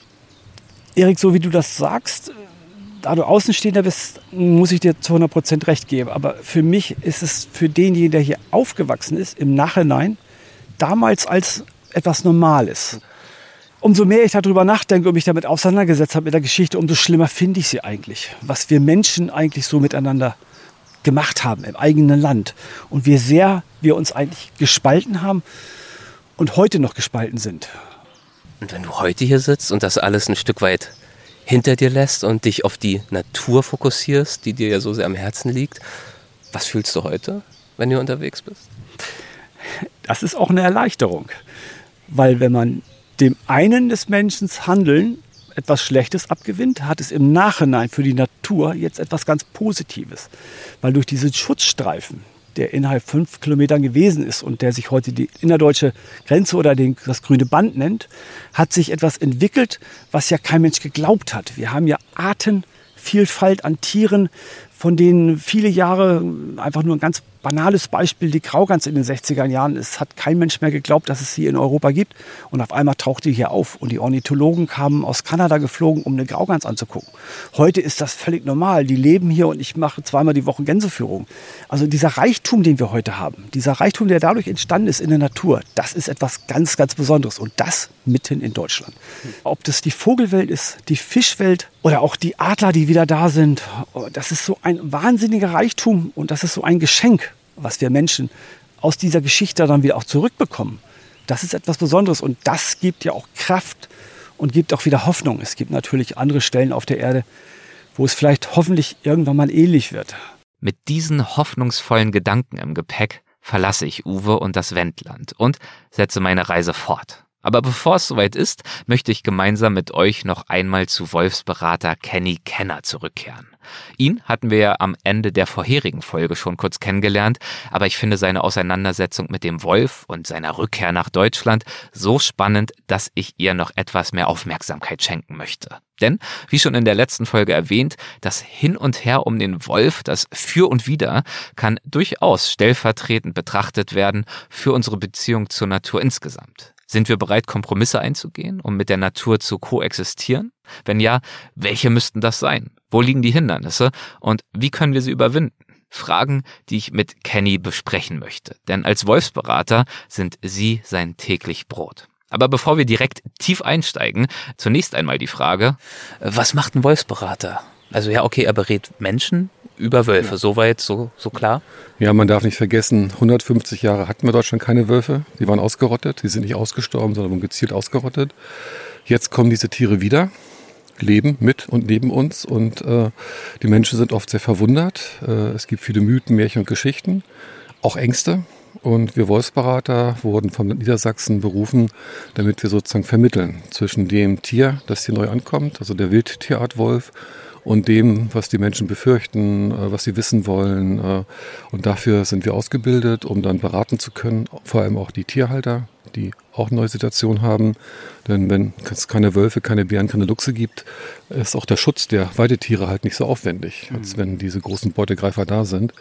Erik, so wie du das sagst, da du Außenstehender bist, muss ich dir zu 100 Prozent recht geben. Aber für mich ist es für denjenigen, der hier aufgewachsen ist, im Nachhinein damals als etwas Normales. Umso mehr ich darüber nachdenke und mich damit auseinandergesetzt habe mit der Geschichte, umso schlimmer finde ich sie eigentlich. Was wir Menschen eigentlich so miteinander gemacht haben im eigenen Land. Und wie sehr wir uns eigentlich gespalten haben und heute noch gespalten sind. Und wenn du heute hier sitzt und das alles ein Stück weit hinter dir lässt und dich auf die Natur fokussierst, die dir ja so sehr am Herzen liegt. Was fühlst du heute, wenn du unterwegs bist? Das ist auch eine Erleichterung, weil wenn man dem einen des Menschen Handeln etwas Schlechtes abgewinnt, hat es im Nachhinein für die Natur jetzt etwas ganz Positives. Weil durch diese Schutzstreifen, der innerhalb fünf Kilometern gewesen ist und der sich heute die innerdeutsche Grenze oder den, das grüne Band nennt, hat sich etwas entwickelt, was ja kein Mensch geglaubt hat. Wir haben ja Artenvielfalt an Tieren, von denen viele Jahre, einfach nur ein ganz banales Beispiel, die Graugans in den 60er Jahren. Es hat kein Mensch mehr geglaubt, dass es sie in Europa gibt. Und auf einmal taucht die hier auf. Und die Ornithologen kamen aus Kanada geflogen, um eine Graugans anzugucken. Heute ist das völlig normal. Die leben hier und ich mache zweimal die Woche Gänseführung. Also dieser Reichtum, den wir heute haben, dieser Reichtum, der dadurch entstanden ist in der Natur, das ist etwas ganz, ganz Besonderes. Und das mitten in Deutschland. Ob das die Vogelwelt ist, die Fischwelt oder auch die Adler, die wieder da sind. Das ist so ein wahnsinniger Reichtum und das ist so ein Geschenk was wir Menschen aus dieser Geschichte dann wieder auch zurückbekommen, das ist etwas Besonderes und das gibt ja auch Kraft und gibt auch wieder Hoffnung. Es gibt natürlich andere Stellen auf der Erde, wo es vielleicht hoffentlich irgendwann mal ähnlich wird. Mit diesen hoffnungsvollen Gedanken im Gepäck verlasse ich Uwe und das Wendland und setze meine Reise fort. Aber bevor es soweit ist, möchte ich gemeinsam mit euch noch einmal zu Wolfsberater Kenny Kenner zurückkehren. Ihn hatten wir ja am Ende der vorherigen Folge schon kurz kennengelernt, aber ich finde seine Auseinandersetzung mit dem Wolf und seiner Rückkehr nach Deutschland so spannend, dass ich ihr noch etwas mehr Aufmerksamkeit schenken möchte. Denn, wie schon in der letzten Folge erwähnt, das Hin und Her um den Wolf, das Für und Wider, kann durchaus stellvertretend betrachtet werden für unsere Beziehung zur Natur insgesamt. Sind wir bereit, Kompromisse einzugehen, um mit der Natur zu koexistieren? Wenn ja, welche müssten das sein? Wo liegen die Hindernisse und wie können wir sie überwinden? Fragen, die ich mit Kenny besprechen möchte. Denn als Wolfsberater sind sie sein täglich Brot. Aber bevor wir direkt tief einsteigen, zunächst einmal die Frage, was macht ein Wolfsberater? Also ja, okay, er berät Menschen über Wölfe, ja. soweit so, so klar? Ja, man darf nicht vergessen, 150 Jahre hatten wir Deutschland keine Wölfe. Die waren ausgerottet, die sind nicht ausgestorben, sondern wurden gezielt ausgerottet. Jetzt kommen diese Tiere wieder, leben mit und neben uns und äh, die Menschen sind oft sehr verwundert. Äh, es gibt viele Mythen, Märchen und Geschichten, auch Ängste. Und wir Wolfsberater wurden von Niedersachsen berufen, damit wir sozusagen vermitteln zwischen dem Tier, das hier neu ankommt, also der Wildtierart Wolf, und dem, was die Menschen befürchten, äh, was sie wissen wollen. Äh, und dafür sind wir ausgebildet, um dann beraten zu können, vor allem auch die Tierhalter, die auch neue Situationen haben. Denn wenn es keine Wölfe, keine Bären, keine Luchse gibt, ist auch der Schutz der Weidetiere halt nicht so aufwendig, als mhm. wenn diese großen Beutegreifer da sind.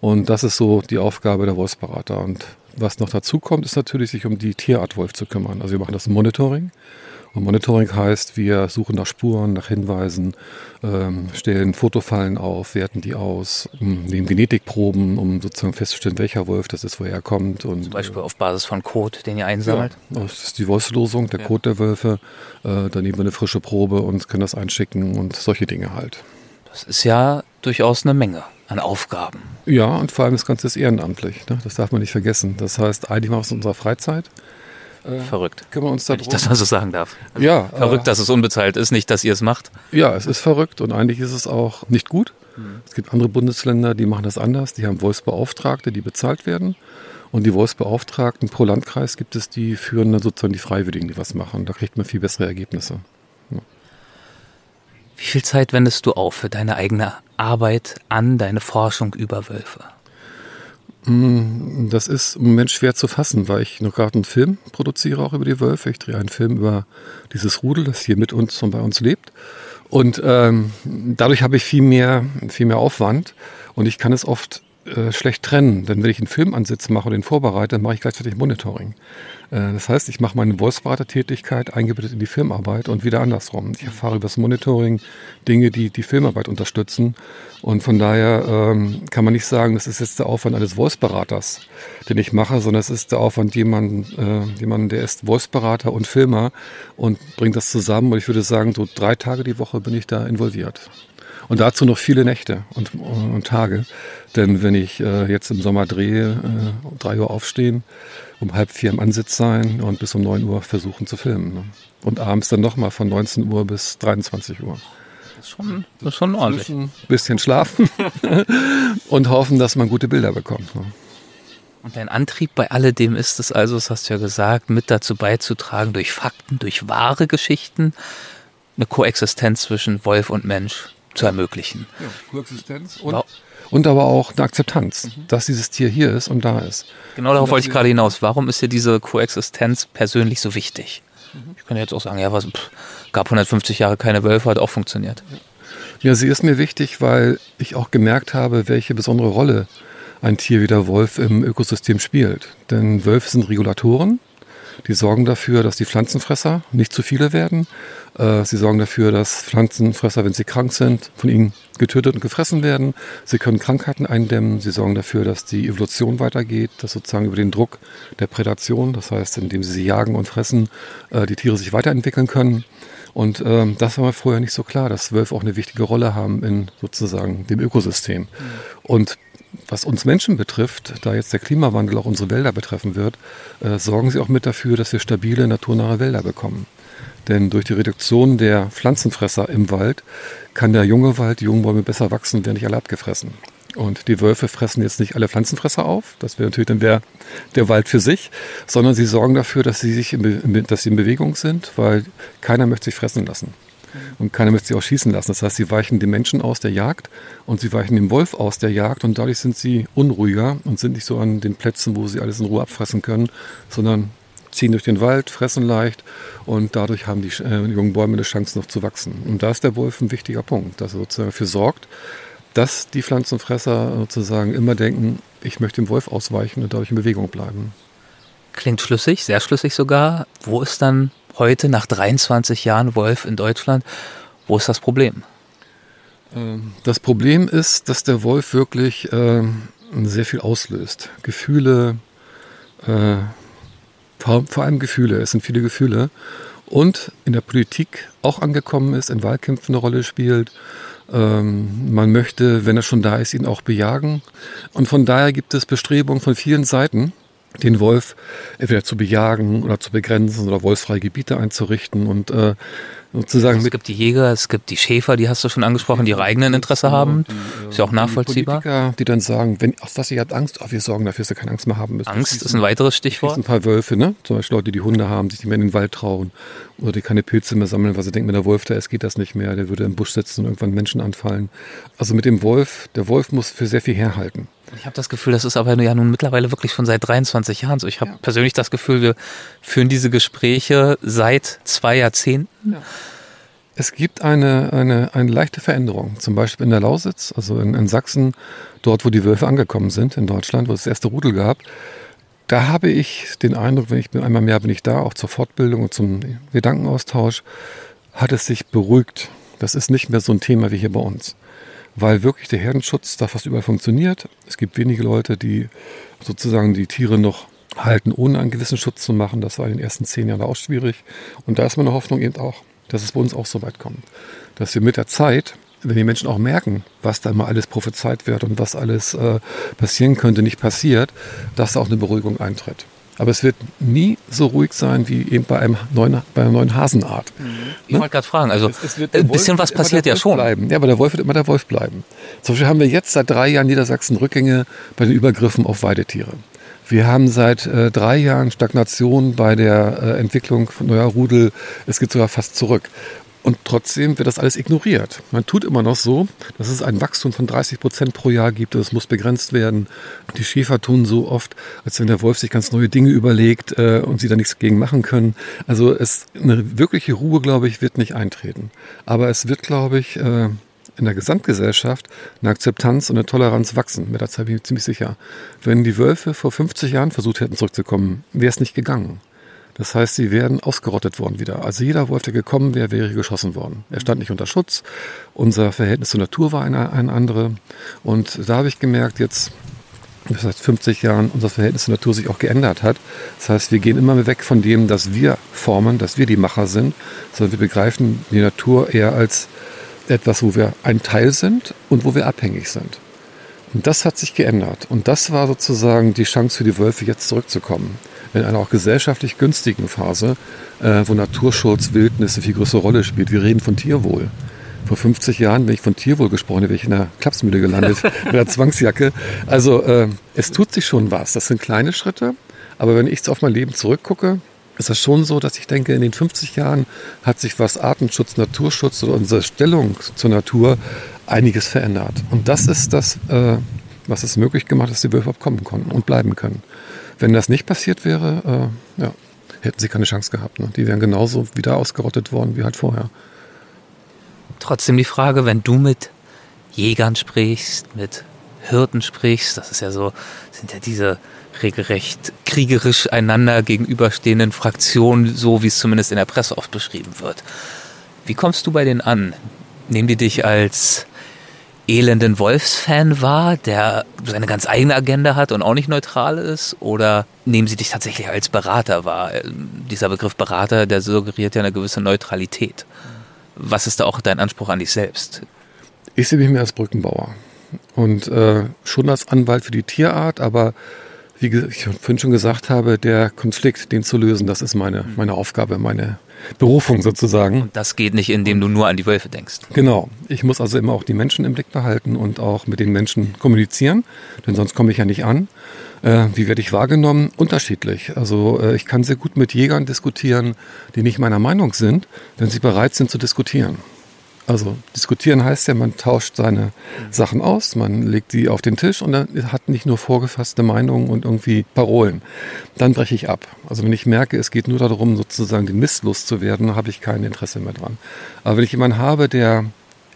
Und das ist so die Aufgabe der Wolfsberater. Und was noch dazu kommt, ist natürlich, sich um die Tierart Wolf zu kümmern. Also wir machen das Monitoring. Und Monitoring heißt, wir suchen nach Spuren, nach Hinweisen, ähm, stellen Fotofallen auf, werten die aus, nehmen Genetikproben, um sozusagen festzustellen, welcher Wolf das ist, woher er kommt. Und, Zum Beispiel auf Basis von Code, den ihr einsammelt? Ja, das ist die Wolfslosung, der ja. Code der Wölfe. Äh, dann nehmen wir eine frische Probe und können das einschicken und solche Dinge halt. Das ist ja durchaus eine Menge an Aufgaben. Ja, und vor allem das Ganze ist ehrenamtlich. Ne? Das darf man nicht vergessen. Das heißt, eigentlich machen wir es in unserer Freizeit. Äh, verrückt. Wir uns da Wenn ich das mal so sagen darf. Also ja. Verrückt, äh, dass es unbezahlt ist, nicht, dass ihr es macht. Ja, es ist verrückt und eigentlich ist es auch nicht gut. Mhm. Es gibt andere Bundesländer, die machen das anders. Die haben Wolfsbeauftragte, die bezahlt werden. Und die Wolfsbeauftragten pro Landkreis gibt es, die führen dann sozusagen die Freiwilligen, die was machen. Da kriegt man viel bessere Ergebnisse. Ja. Wie viel Zeit wendest du auf für deine eigene Arbeit an deine Forschung über Wölfe? Mm, das ist im Moment schwer zu fassen, weil ich noch gerade einen Film produziere, auch über die Wölfe. Ich drehe einen Film über dieses Rudel, das hier mit uns und bei uns lebt. Und ähm, dadurch habe ich viel mehr, viel mehr Aufwand und ich kann es oft äh, schlecht trennen. Denn wenn ich einen Film ansitze, mache und den vorbereite, dann mache ich gleichzeitig Monitoring. Äh, das heißt, ich mache meine Voice-Berater-Tätigkeit eingebettet in die Filmarbeit und wieder andersrum. Ich erfahre über das Monitoring Dinge, die die Filmarbeit unterstützen. Und von daher ähm, kann man nicht sagen, das ist jetzt der Aufwand eines Voice-Beraters, den ich mache, sondern es ist der Aufwand jemand, äh, der ist Voice-Berater und Filmer und bringt das zusammen. Und ich würde sagen, so drei Tage die Woche bin ich da involviert. Und dazu noch viele Nächte und, und Tage. Denn wenn ich äh, jetzt im Sommer drehe, äh, um drei Uhr aufstehen, um halb vier im Ansitz sein und bis um neun Uhr versuchen zu filmen. Ne? Und abends dann nochmal von 19 Uhr bis 23 Uhr. Das ist schon, das ist schon ordentlich. Ein bisschen schlafen und hoffen, dass man gute Bilder bekommt. Ne? Und dein Antrieb bei alledem ist es also, das hast du ja gesagt, mit dazu beizutragen, durch Fakten, durch wahre Geschichten, eine Koexistenz zwischen Wolf und Mensch zu ermöglichen. Ja, Koexistenz und, und aber auch eine Akzeptanz, mhm. dass dieses Tier hier ist und da ist. Genau darauf wollte ich gerade hinaus. Warum ist dir diese Koexistenz persönlich so wichtig? Mhm. Ich kann jetzt auch sagen, ja, was pff, gab 150 Jahre keine Wölfe, hat auch funktioniert. Ja, sie ist mir wichtig, weil ich auch gemerkt habe, welche besondere Rolle ein Tier wie der Wolf im Ökosystem spielt. Denn Wölfe sind Regulatoren. Die sorgen dafür, dass die Pflanzenfresser nicht zu viele werden. Äh, sie sorgen dafür, dass Pflanzenfresser, wenn sie krank sind, von ihnen getötet und gefressen werden. Sie können Krankheiten eindämmen. Sie sorgen dafür, dass die Evolution weitergeht, dass sozusagen über den Druck der Prädation, das heißt, indem sie sie jagen und fressen, äh, die Tiere sich weiterentwickeln können. Und ähm, das war mir vorher nicht so klar, dass Wölfe auch eine wichtige Rolle haben in sozusagen dem Ökosystem. Mhm. Und was uns Menschen betrifft, da jetzt der Klimawandel auch unsere Wälder betreffen wird, äh, sorgen sie auch mit dafür, dass wir stabile, naturnahe Wälder bekommen. Denn durch die Reduktion der Pflanzenfresser im Wald kann der junge Wald, die jungen Bäume besser wachsen, werden nicht alle abgefressen. Und die Wölfe fressen jetzt nicht alle Pflanzenfresser auf, das wäre natürlich dann der, der Wald für sich, sondern sie sorgen dafür, dass sie, sich in, dass sie in Bewegung sind, weil keiner möchte sich fressen lassen. Und keiner möchte sie auch schießen lassen. Das heißt, sie weichen dem Menschen aus der Jagd und sie weichen dem Wolf aus der Jagd und dadurch sind sie unruhiger und sind nicht so an den Plätzen, wo sie alles in Ruhe abfressen können, sondern ziehen durch den Wald, fressen leicht und dadurch haben die äh, jungen Bäume eine Chance noch zu wachsen. Und da ist der Wolf ein wichtiger Punkt, dass er sozusagen dafür sorgt, dass die Pflanzenfresser sozusagen immer denken, ich möchte dem Wolf ausweichen und dadurch in Bewegung bleiben. Klingt schlüssig, sehr schlüssig sogar. Wo ist dann heute nach 23 Jahren Wolf in Deutschland, wo ist das Problem? Ähm, das Problem ist, dass der Wolf wirklich äh, sehr viel auslöst. Gefühle, äh, vor, vor allem Gefühle, es sind viele Gefühle. Und in der Politik auch angekommen ist, in Wahlkämpfen eine Rolle spielt. Ähm, man möchte, wenn er schon da ist, ihn auch bejagen. Und von daher gibt es Bestrebungen von vielen Seiten, den Wolf entweder zu bejagen oder zu begrenzen oder wolfsfreie Gebiete einzurichten und äh, sozusagen. Also es gibt die Jäger, es gibt die Schäfer, die hast du schon angesprochen, die ihre eigenen Interesse haben. Die, ist ja auch nachvollziehbar. Die Politiker, die dann sagen, wenn, auf was ihr habt Angst, oh, wir sorgen dafür, dass ihr keine Angst mehr haben müsst. Angst ist ein weiteres Stichwort. ein paar Wölfe, ne? Zum Beispiel Leute, die Hunde haben, sich nicht mehr in den Wald trauen oder die keine Pilze mehr sammeln, weil sie denken, wenn der Wolf da ist, geht das nicht mehr. Der würde im Busch sitzen und irgendwann Menschen anfallen. Also mit dem Wolf, der Wolf muss für sehr viel herhalten. Ich habe das Gefühl, das ist aber ja nun mittlerweile wirklich schon seit 23 Jahren so. Ich habe ja. persönlich das Gefühl, wir führen diese Gespräche seit zwei Jahrzehnten. Ja. Es gibt eine, eine, eine leichte Veränderung, zum Beispiel in der Lausitz, also in, in Sachsen, dort wo die Wölfe angekommen sind, in Deutschland, wo es das erste Rudel gab. Da habe ich den Eindruck, wenn ich bin, einmal mehr bin ich da, auch zur Fortbildung und zum Gedankenaustausch, hat es sich beruhigt. Das ist nicht mehr so ein Thema wie hier bei uns weil wirklich der Herdenschutz da fast überall funktioniert. Es gibt wenige Leute, die sozusagen die Tiere noch halten, ohne einen gewissen Schutz zu machen. Das war in den ersten zehn Jahren auch schwierig. Und da ist meine Hoffnung eben auch, dass es bei uns auch so weit kommt. Dass wir mit der Zeit, wenn die Menschen auch merken, was da mal alles prophezeit wird und was alles äh, passieren könnte, nicht passiert, dass da auch eine Beruhigung eintritt. Aber es wird nie so ruhig sein wie eben bei, einem neuen, bei einer neuen Hasenart. Mhm. Ich ne? wollte gerade fragen, also es, es ein bisschen was passiert ja schon. Bleiben. Ja, aber der Wolf wird immer der Wolf bleiben. Zum Beispiel haben wir jetzt seit drei Jahren Niedersachsen Rückgänge bei den Übergriffen auf Weidetiere. Wir haben seit äh, drei Jahren Stagnation bei der äh, Entwicklung von neuer Rudel. Es geht sogar fast zurück. Und trotzdem wird das alles ignoriert. Man tut immer noch so, dass es ein Wachstum von 30 Prozent pro Jahr gibt. Das muss begrenzt werden. Die Schäfer tun so oft, als wenn der Wolf sich ganz neue Dinge überlegt äh, und sie da nichts gegen machen können. Also es, eine wirkliche Ruhe, glaube ich, wird nicht eintreten. Aber es wird, glaube ich, äh, in der Gesamtgesellschaft eine Akzeptanz und eine Toleranz wachsen. Der Zeit bin ich ziemlich sicher. Wenn die Wölfe vor 50 Jahren versucht hätten zurückzukommen, wäre es nicht gegangen. Das heißt, sie werden ausgerottet worden wieder. Also jeder Wolf, der gekommen wäre, wäre geschossen worden. Er stand nicht unter Schutz. Unser Verhältnis zur Natur war eine, ein andere. Und da habe ich gemerkt, jetzt seit 50 Jahren unser Verhältnis zur Natur sich auch geändert hat. Das heißt, wir gehen immer mehr weg von dem, dass wir formen, dass wir die Macher sind, sondern wir begreifen die Natur eher als etwas, wo wir ein Teil sind und wo wir abhängig sind. Und das hat sich geändert. Und das war sozusagen die Chance für die Wölfe, jetzt zurückzukommen in einer auch gesellschaftlich günstigen Phase, äh, wo Naturschutz, Wildnis eine viel größere Rolle spielt. Wir reden von Tierwohl. Vor 50 Jahren, wenn ich von Tierwohl gesprochen hätte, wäre ich in der Klapsmühle gelandet mit einer Zwangsjacke. Also äh, es tut sich schon was. Das sind kleine Schritte. Aber wenn ich auf mein Leben zurückgucke, ist das schon so, dass ich denke, in den 50 Jahren hat sich was Artenschutz, Naturschutz oder unsere Stellung zur Natur einiges verändert. Und das ist das, äh, was es möglich gemacht hat, dass die Wölfe kommen konnten und bleiben können. Wenn das nicht passiert wäre, äh, ja, hätten sie keine Chance gehabt. Ne? Die wären genauso wieder ausgerottet worden wie halt vorher. Trotzdem die Frage, wenn du mit Jägern sprichst, mit Hirten sprichst, das ist ja so, sind ja diese regelrecht kriegerisch einander gegenüberstehenden Fraktionen, so wie es zumindest in der Presse oft beschrieben wird. Wie kommst du bei denen an? Nehmen die dich als elenden Wolfsfan wahr, der seine ganz eigene Agenda hat und auch nicht neutral ist? Oder nehmen sie dich tatsächlich als Berater wahr? Dieser Begriff Berater, der suggeriert ja eine gewisse Neutralität. Was ist da auch dein Anspruch an dich selbst? Ich sehe mich mehr als Brückenbauer und äh, schon als Anwalt für die Tierart, aber wie ich vorhin schon gesagt habe, der Konflikt, den zu lösen, das ist meine, meine Aufgabe, meine Berufung sozusagen. Und das geht nicht, indem du nur an die Wölfe denkst. Genau. Ich muss also immer auch die Menschen im Blick behalten und auch mit den Menschen kommunizieren, denn sonst komme ich ja nicht an. Äh, wie werde ich wahrgenommen? Unterschiedlich. Also äh, ich kann sehr gut mit Jägern diskutieren, die nicht meiner Meinung sind, wenn sie bereit sind zu diskutieren. Also diskutieren heißt ja, man tauscht seine Sachen aus, man legt die auf den Tisch und dann hat nicht nur vorgefasste Meinungen und irgendwie Parolen. Dann breche ich ab. Also wenn ich merke, es geht nur darum, sozusagen den Mist loszuwerden, habe ich kein Interesse mehr dran. Aber wenn ich jemanden habe, der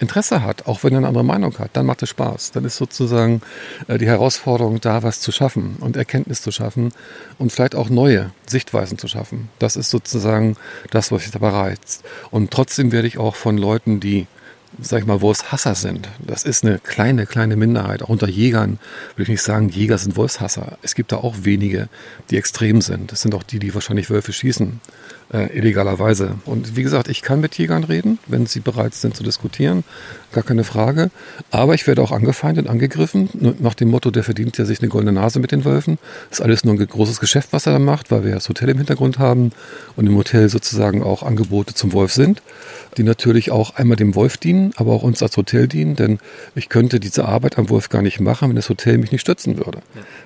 Interesse hat, auch wenn er eine andere Meinung hat, dann macht es Spaß. Dann ist sozusagen äh, die Herausforderung da, was zu schaffen und Erkenntnis zu schaffen und vielleicht auch neue Sichtweisen zu schaffen. Das ist sozusagen das, was ich dabei reizt. Und trotzdem werde ich auch von Leuten, die sag ich mal, Wolfshasser sind. Das ist eine kleine, kleine Minderheit. Auch unter Jägern würde ich nicht sagen, Jäger sind Wolfshasser. Es gibt da auch wenige, die extrem sind. Das sind auch die, die wahrscheinlich Wölfe schießen äh, illegalerweise. Und wie gesagt, ich kann mit Jägern reden, wenn sie bereit sind zu diskutieren, gar keine Frage. Aber ich werde auch angefeindet, angegriffen, nach dem Motto, der verdient ja sich eine goldene Nase mit den Wölfen. Das ist alles nur ein großes Geschäft, was er da macht, weil wir das Hotel im Hintergrund haben und im Hotel sozusagen auch Angebote zum Wolf sind, die natürlich auch einmal dem Wolf dienen, aber auch uns als Hotel dienen, denn ich könnte diese Arbeit am Wolf gar nicht machen, wenn das Hotel mich nicht stützen würde.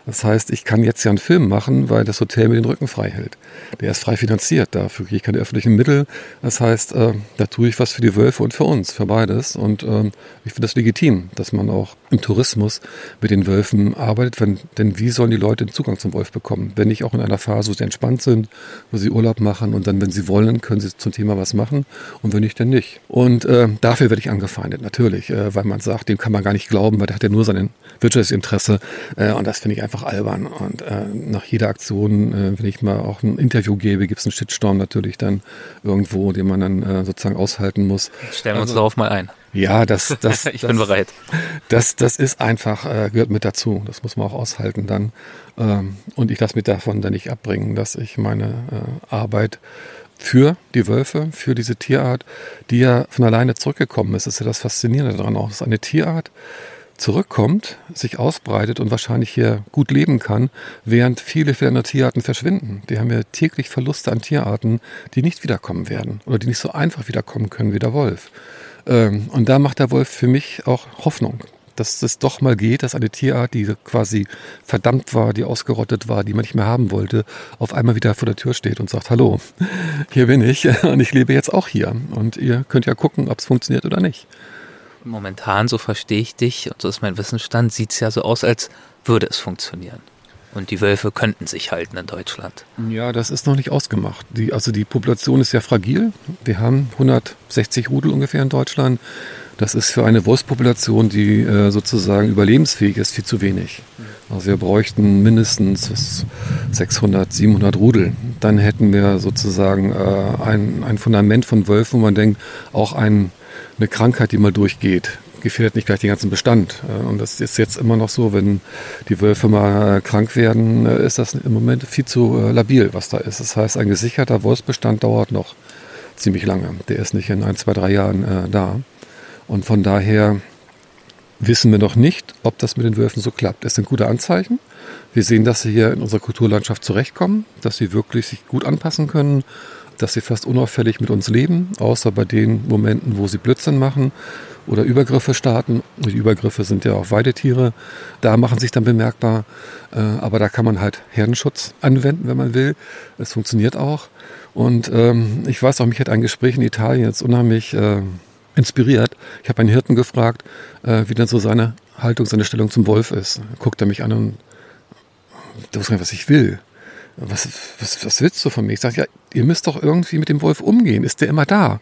Das heißt, ich kann jetzt ja einen Film machen, weil das Hotel mir den Rücken frei hält. Der ist frei finanziert, da dafür kriege ich keine öffentlichen Mittel. Das heißt, äh, da tue ich was für die Wölfe und für uns, für beides. Und äh, ich finde das legitim, dass man auch im Tourismus mit den Wölfen arbeitet. Wenn, denn wie sollen die Leute den Zugang zum Wolf bekommen? Wenn nicht auch in einer Phase, wo sie entspannt sind, wo sie Urlaub machen und dann, wenn sie wollen, können sie zum Thema was machen und wenn nicht, dann nicht. Und äh, dafür werde ich angefeindet, natürlich, äh, weil man sagt, dem kann man gar nicht glauben, weil der hat ja nur sein Wirtschaftsinteresse äh, und das finde ich einfach albern. Und äh, nach jeder Aktion, äh, wenn ich mal auch ein Interview gebe, gibt es einen Shitstorm natürlich dann irgendwo, den man dann äh, sozusagen aushalten muss. Stellen wir uns also, darauf mal ein. Ja, das, das, ich das, bin bereit. Das, das ist einfach, äh, gehört mit dazu. Das muss man auch aushalten dann. Ähm, und ich lasse mich davon dann nicht abbringen, dass ich meine äh, Arbeit für die Wölfe, für diese Tierart, die ja von alleine zurückgekommen ist. Das ist ja das Faszinierende daran auch. Das ist eine Tierart, zurückkommt, sich ausbreitet und wahrscheinlich hier gut leben kann, während viele viele Tierarten verschwinden. Wir haben ja täglich Verluste an Tierarten, die nicht wiederkommen werden oder die nicht so einfach wiederkommen können wie der Wolf. Ähm, und da macht der Wolf für mich auch Hoffnung, dass es doch mal geht, dass eine Tierart, die quasi verdammt war, die ausgerottet war, die man nicht mehr haben wollte, auf einmal wieder vor der Tür steht und sagt, hallo, hier bin ich und ich lebe jetzt auch hier. Und ihr könnt ja gucken, ob es funktioniert oder nicht. Momentan, so verstehe ich dich, und so ist mein Wissensstand, sieht es ja so aus, als würde es funktionieren. Und die Wölfe könnten sich halten in Deutschland. Ja, das ist noch nicht ausgemacht. Die, also die Population ist ja fragil. Wir haben 160 Rudel ungefähr in Deutschland. Das ist für eine Wolfspopulation, die äh, sozusagen überlebensfähig ist, viel zu wenig. Also wir bräuchten mindestens 600, 700 Rudel. Dann hätten wir sozusagen äh, ein, ein Fundament von Wölfen, wo man denkt, auch ein eine Krankheit, die mal durchgeht, gefährdet nicht gleich den ganzen Bestand. Äh, und das ist jetzt immer noch so, wenn die Wölfe mal krank werden, äh, ist das im Moment viel zu äh, labil, was da ist. Das heißt, ein gesicherter Wolfsbestand dauert noch ziemlich lange. Der ist nicht in ein, zwei, drei Jahren äh, da. Und von daher wissen wir noch nicht, ob das mit den Wölfen so klappt. Es sind gute Anzeichen. Wir sehen, dass sie hier in unserer Kulturlandschaft zurechtkommen, dass sie wirklich sich gut anpassen können dass sie fast unauffällig mit uns leben, außer bei den Momenten, wo sie Blödsinn machen oder Übergriffe starten. Die Übergriffe sind ja auch Weidetiere. Da machen sich dann bemerkbar. Äh, aber da kann man halt Herdenschutz anwenden, wenn man will. Es funktioniert auch. Und ähm, ich weiß auch, mich hat ein Gespräch in Italien jetzt unheimlich äh, inspiriert. Ich habe einen Hirten gefragt, äh, wie denn so seine Haltung, seine Stellung zum Wolf ist. Guckt er mich an und du weißt gar nicht, was ich will was, was, was willst du von mir? Ich sage, ja, ihr müsst doch irgendwie mit dem Wolf umgehen. Ist der immer da?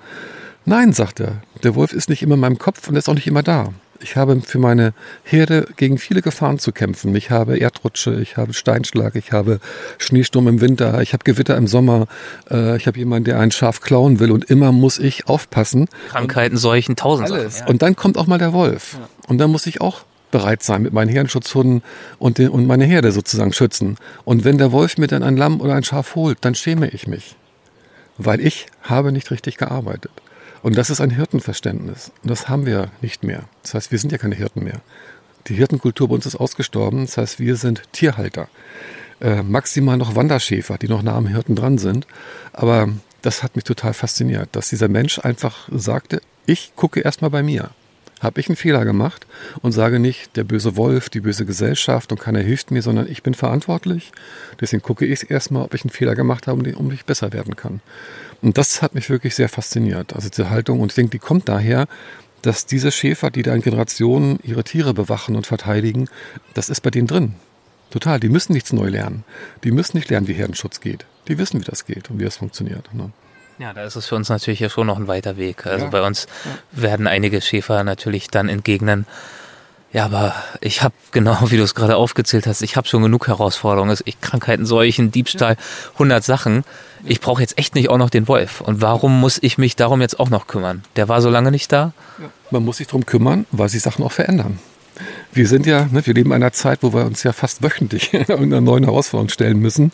Nein, sagt er, der Wolf ist nicht immer in meinem Kopf und ist auch nicht immer da. Ich habe für meine Herde gegen viele Gefahren zu kämpfen. Ich habe Erdrutsche, ich habe Steinschlag, ich habe Schneesturm im Winter, ich habe Gewitter im Sommer, äh, ich habe jemanden, der ein Schaf klauen will und immer muss ich aufpassen. Krankheiten, Seuchen, tausend Alles. Sachen. Ja. Und dann kommt auch mal der Wolf. Und dann muss ich auch bereit sein, mit meinen Herdenschutzhunden und, den, und meine Herde sozusagen schützen. Und wenn der Wolf mir dann ein Lamm oder ein Schaf holt, dann schäme ich mich. Weil ich habe nicht richtig gearbeitet. Und das ist ein Hirtenverständnis. Und das haben wir nicht mehr. Das heißt, wir sind ja keine Hirten mehr. Die Hirtenkultur bei uns ist ausgestorben. Das heißt, wir sind Tierhalter. Äh, maximal noch Wanderschäfer, die noch nah am Hirten dran sind. Aber das hat mich total fasziniert, dass dieser Mensch einfach sagte, ich gucke erstmal bei mir. Habe ich einen Fehler gemacht und sage nicht, der böse Wolf, die böse Gesellschaft und keiner hilft mir, sondern ich bin verantwortlich. Deswegen gucke ich erstmal, ob ich einen Fehler gemacht habe, um ich besser werden kann. Und das hat mich wirklich sehr fasziniert. Also diese Haltung. Und ich denke, die kommt daher, dass diese Schäfer, die da in Generationen ihre Tiere bewachen und verteidigen, das ist bei denen drin. Total. Die müssen nichts neu lernen. Die müssen nicht lernen, wie Herdenschutz geht. Die wissen, wie das geht und wie das funktioniert. Ne? Ja, da ist es für uns natürlich ja schon noch ein weiter Weg. Also ja. bei uns ja. werden einige Schäfer natürlich dann entgegnen, ja, aber ich habe genau, wie du es gerade aufgezählt hast, ich habe schon genug Herausforderungen. Ich Krankheiten, Seuchen, Diebstahl, 100 Sachen. Ich brauche jetzt echt nicht auch noch den Wolf. Und warum muss ich mich darum jetzt auch noch kümmern? Der war so lange nicht da. Man muss sich darum kümmern, weil sich Sachen auch verändern. Wir sind ja, ne, wir leben in einer Zeit, wo wir uns ja fast wöchentlich einer neuen Herausforderung stellen müssen,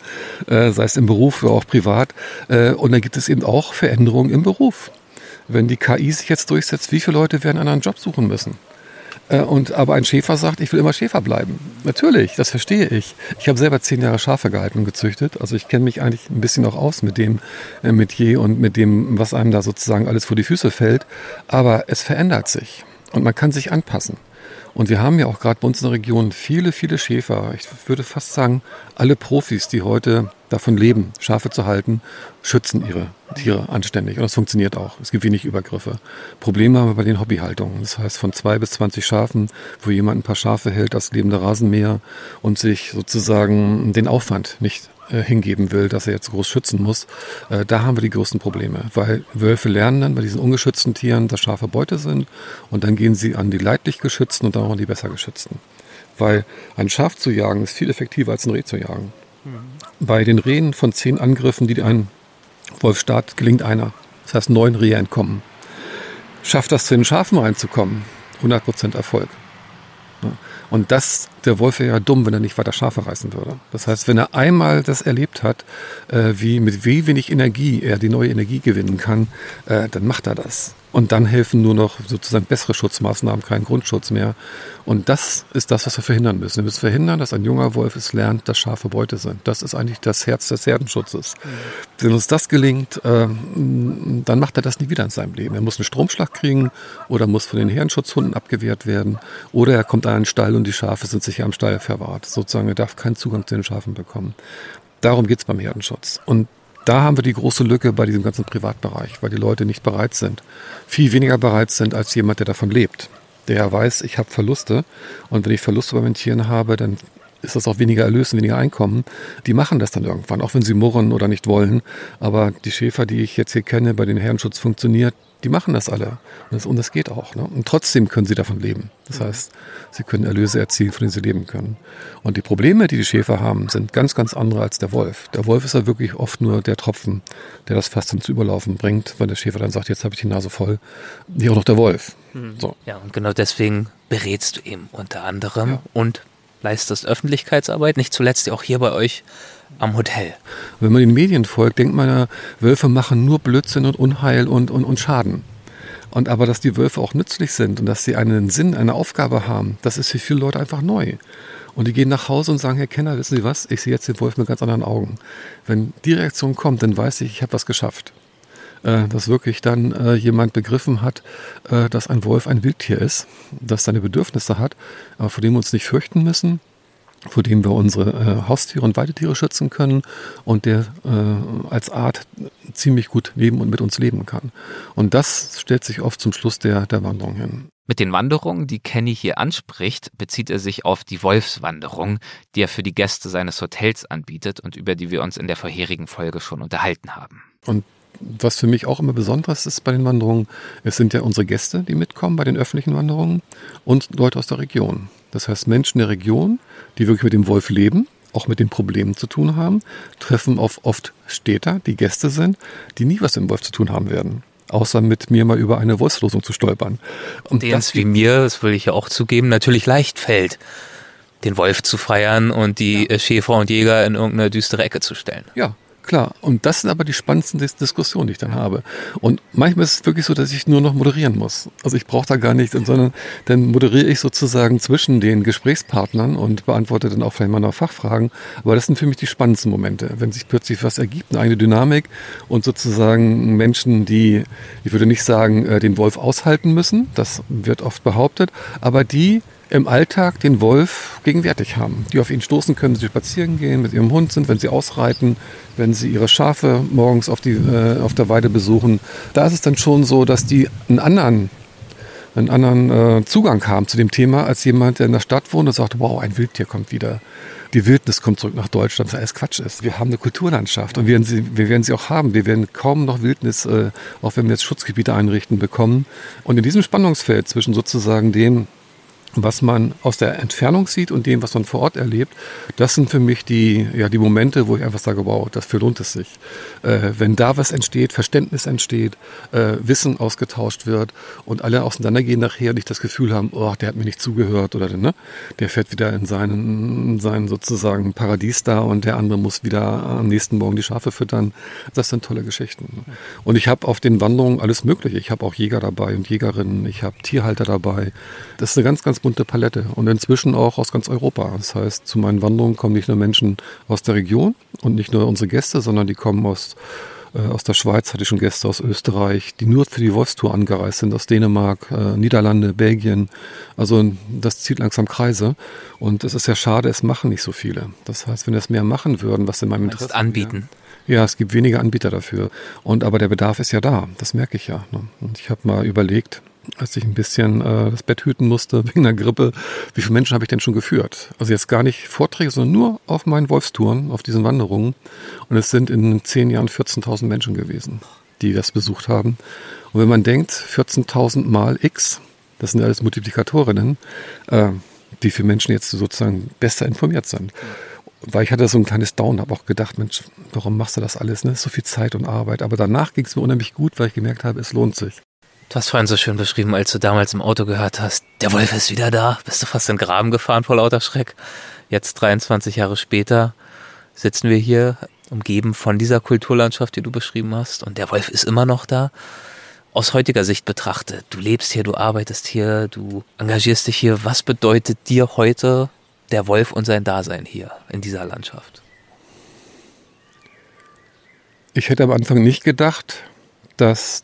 äh, sei es im Beruf oder auch privat. Äh, und dann gibt es eben auch Veränderungen im Beruf. Wenn die KI sich jetzt durchsetzt, wie viele Leute werden einen anderen Job suchen müssen? Äh, und aber ein Schäfer sagt, ich will immer Schäfer bleiben. Natürlich, das verstehe ich. Ich habe selber zehn Jahre Schafe gehalten und gezüchtet. Also ich kenne mich eigentlich ein bisschen auch aus mit dem äh, Metier und mit dem, was einem da sozusagen alles vor die Füße fällt. Aber es verändert sich und man kann sich anpassen. Und wir haben ja auch gerade bei uns in der Region viele, viele Schäfer. Ich würde fast sagen, alle Profis, die heute davon leben, Schafe zu halten, schützen ihre Tiere anständig. Und das funktioniert auch. Es gibt wenig Übergriffe. Probleme haben wir bei den Hobbyhaltungen. Das heißt, von zwei bis zwanzig Schafen, wo jemand ein paar Schafe hält, das lebende Rasenmäher und sich sozusagen den Aufwand nicht äh, hingeben will, dass er jetzt groß schützen muss, äh, da haben wir die größten Probleme. Weil Wölfe lernen dann bei diesen ungeschützten Tieren, dass Schafe Beute sind und dann gehen sie an die leidlich geschützten und dann auch an die besser geschützten. Weil ein Schaf zu jagen ist viel effektiver als ein Reh zu jagen. Bei den Rehen von zehn Angriffen, die ein Wolf startet, gelingt einer. Das heißt, neun Rehe entkommen. Schafft das zu den Schafen reinzukommen, 100% Erfolg. Und das, der Wolf wäre ja dumm, wenn er nicht weiter Schafe reißen würde. Das heißt, wenn er einmal das erlebt hat, äh, wie mit wie wenig Energie er die neue Energie gewinnen kann, äh, dann macht er das. Und dann helfen nur noch sozusagen bessere Schutzmaßnahmen, kein Grundschutz mehr. Und das ist das, was wir verhindern müssen. Wir müssen verhindern, dass ein junger Wolf es lernt, dass Schafe Beute sind. Das ist eigentlich das Herz des Herdenschutzes. Mhm. Wenn uns das gelingt, äh, dann macht er das nie wieder in seinem Leben. Er muss einen Stromschlag kriegen oder muss von den Herdenschutzhunden abgewehrt werden. Oder er kommt an einen Stall und die Schafe sind sicher am Stall verwahrt. Sozusagen, er darf keinen Zugang zu den Schafen bekommen. Darum geht es beim Herdenschutz. Und da haben wir die große Lücke bei diesem ganzen Privatbereich, weil die Leute nicht bereit sind. Viel weniger bereit sind als jemand, der davon lebt. Der weiß, ich habe Verluste und wenn ich Verluste bei meinen Tieren habe, dann ist das auch weniger Erlös weniger Einkommen. Die machen das dann irgendwann, auch wenn sie murren oder nicht wollen. Aber die Schäfer, die ich jetzt hier kenne, bei den Herrenschutz funktioniert, die machen das alle. Und das, und das geht auch. Ne? Und trotzdem können sie davon leben. Das heißt, sie können Erlöse erzielen, von denen sie leben können. Und die Probleme, die die Schäfer haben, sind ganz, ganz andere als der Wolf. Der Wolf ist ja wirklich oft nur der Tropfen, der das fast zum Überlaufen bringt, weil der Schäfer dann sagt, jetzt habe ich die Nase voll. Hier auch noch der Wolf. Mhm. So. Ja, und genau deswegen berätst du eben unter anderem ja. und leistest Öffentlichkeitsarbeit, nicht zuletzt auch hier bei euch am Hotel. Wenn man den Medien folgt, denkt man, Wölfe machen nur Blödsinn und Unheil und, und, und Schaden. Und aber, dass die Wölfe auch nützlich sind und dass sie einen Sinn, eine Aufgabe haben, das ist für viele Leute einfach neu. Und die gehen nach Hause und sagen, Herr Kenner, wissen Sie was, ich sehe jetzt den Wolf mit ganz anderen Augen. Wenn die Reaktion kommt, dann weiß ich, ich habe was geschafft. Äh, dass wirklich dann äh, jemand begriffen hat, äh, dass ein Wolf ein Wildtier ist, das seine Bedürfnisse hat, aber vor dem wir uns nicht fürchten müssen, vor dem wir unsere äh, Haustiere und Weidetiere schützen können und der äh, als Art ziemlich gut leben und mit uns leben kann. Und das stellt sich oft zum Schluss der, der Wanderung hin. Mit den Wanderungen, die Kenny hier anspricht, bezieht er sich auf die Wolfswanderung, die er für die Gäste seines Hotels anbietet und über die wir uns in der vorherigen Folge schon unterhalten haben. Und was für mich auch immer besonderes ist bei den Wanderungen, es sind ja unsere Gäste, die mitkommen bei den öffentlichen Wanderungen und Leute aus der Region. Das heißt Menschen der Region, die wirklich mit dem Wolf leben, auch mit den Problemen zu tun haben, treffen auf oft Städter, die Gäste sind, die nie was mit dem Wolf zu tun haben werden außer mit mir mal über eine Wolfslosung zu stolpern. Und denen es wie mir, das will ich ja auch zugeben, natürlich leicht fällt, den Wolf zu feiern und die ja. Schäfer und Jäger in irgendeine düstere Ecke zu stellen. Ja, Klar, und das sind aber die spannendsten Diskussionen, die ich dann habe. Und manchmal ist es wirklich so, dass ich nur noch moderieren muss. Also ich brauche da gar nichts, sondern dann moderiere ich sozusagen zwischen den Gesprächspartnern und beantworte dann auch vielleicht mal noch Fachfragen. Aber das sind für mich die spannendsten Momente, wenn sich plötzlich was ergibt, eine eigene Dynamik und sozusagen Menschen, die, ich würde nicht sagen, äh, den Wolf aushalten müssen, das wird oft behauptet, aber die im Alltag den Wolf gegenwärtig haben, die auf ihn stoßen können, wenn sie spazieren gehen, mit ihrem Hund sind, wenn sie ausreiten, wenn sie ihre Schafe morgens auf, die, äh, auf der Weide besuchen. Da ist es dann schon so, dass die einen anderen, einen anderen äh, Zugang haben zu dem Thema, als jemand, der in der Stadt wohnt und sagt, wow, ein Wildtier kommt wieder. Die Wildnis kommt zurück nach Deutschland, was alles Quatsch ist. Wir haben eine Kulturlandschaft und wir werden sie, wir werden sie auch haben. Wir werden kaum noch Wildnis, äh, auch wenn wir jetzt Schutzgebiete einrichten, bekommen. Und in diesem Spannungsfeld zwischen sozusagen dem, was man aus der Entfernung sieht und dem, was man vor Ort erlebt, das sind für mich die, ja, die Momente, wo ich einfach sage, wow, dafür lohnt es sich. Äh, wenn da was entsteht, Verständnis entsteht, äh, Wissen ausgetauscht wird und alle auseinandergehen nachher nicht das Gefühl haben, oh, der hat mir nicht zugehört oder ne, der fährt wieder in seinen, in seinen sozusagen Paradies da und der andere muss wieder am nächsten Morgen die Schafe füttern. Das sind tolle Geschichten. Und ich habe auf den Wanderungen alles Mögliche. Ich habe auch Jäger dabei und Jägerinnen, ich habe Tierhalter dabei. Das ist eine ganz, ganz bunte Palette und inzwischen auch aus ganz Europa. Das heißt, zu meinen Wanderungen kommen nicht nur Menschen aus der Region und nicht nur unsere Gäste, sondern die kommen aus, äh, aus der Schweiz, hatte ich schon Gäste aus Österreich, die nur für die Wolfstour angereist sind, aus Dänemark, äh, Niederlande, Belgien. Also das zieht langsam Kreise und es ist ja schade, es machen nicht so viele. Das heißt, wenn es mehr machen würden, was in meinem Interesse anbieten. Ja, ja, es gibt wenige Anbieter dafür. Und aber der Bedarf ist ja da. Das merke ich ja. Ne? Und ich habe mal überlegt, als ich ein bisschen äh, das Bett hüten musste wegen der Grippe, wie viele Menschen habe ich denn schon geführt? Also jetzt gar nicht Vorträge, sondern nur auf meinen Wolfstouren, auf diesen Wanderungen. Und es sind in zehn Jahren 14.000 Menschen gewesen, die das besucht haben. Und wenn man denkt, 14.000 mal X, das sind alles Multiplikatorinnen, äh, wie viele Menschen jetzt sozusagen besser informiert sind. Weil ich hatte so ein kleines Down, habe auch gedacht, Mensch, warum machst du das alles? Ne? So viel Zeit und Arbeit. Aber danach ging es mir unheimlich gut, weil ich gemerkt habe, es lohnt sich. Du hast vorhin so schön beschrieben, als du damals im Auto gehört hast, der Wolf ist wieder da, bist du fast in den Graben gefahren vor lauter Schreck. Jetzt 23 Jahre später sitzen wir hier, umgeben von dieser Kulturlandschaft, die du beschrieben hast, und der Wolf ist immer noch da. Aus heutiger Sicht betrachtet, du lebst hier, du arbeitest hier, du engagierst dich hier. Was bedeutet dir heute der Wolf und sein Dasein hier in dieser Landschaft? Ich hätte am Anfang nicht gedacht, dass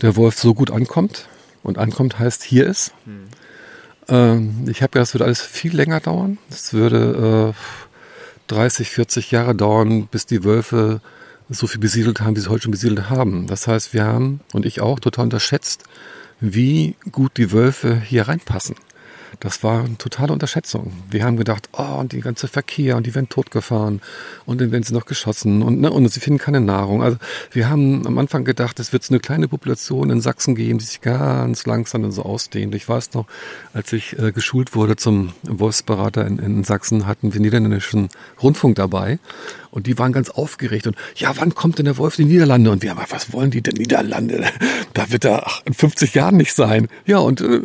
der Wolf so gut ankommt. Und ankommt heißt, hier ist. Hm. Ähm, ich habe ja, es würde alles viel länger dauern. Es würde äh, 30, 40 Jahre dauern, bis die Wölfe so viel besiedelt haben, wie sie heute schon besiedelt haben. Das heißt, wir haben, und ich auch, total unterschätzt, wie gut die Wölfe hier reinpassen. Das war eine totale Unterschätzung. Wir haben gedacht, oh, und die ganze Verkehr und die werden totgefahren und dann werden sie noch geschossen und, ne, und sie finden keine Nahrung. Also wir haben am Anfang gedacht, es wird so eine kleine Population in Sachsen geben, die sich ganz langsam so ausdehnt. Ich weiß noch, als ich äh, geschult wurde zum Wolfsberater in, in Sachsen, hatten wir niederländischen Rundfunk dabei und die waren ganz aufgeregt und ja, wann kommt denn der Wolf in die Niederlande? Und wir haben was wollen die denn Niederlande? Da wird er in 50 Jahren nicht sein. Ja, und äh,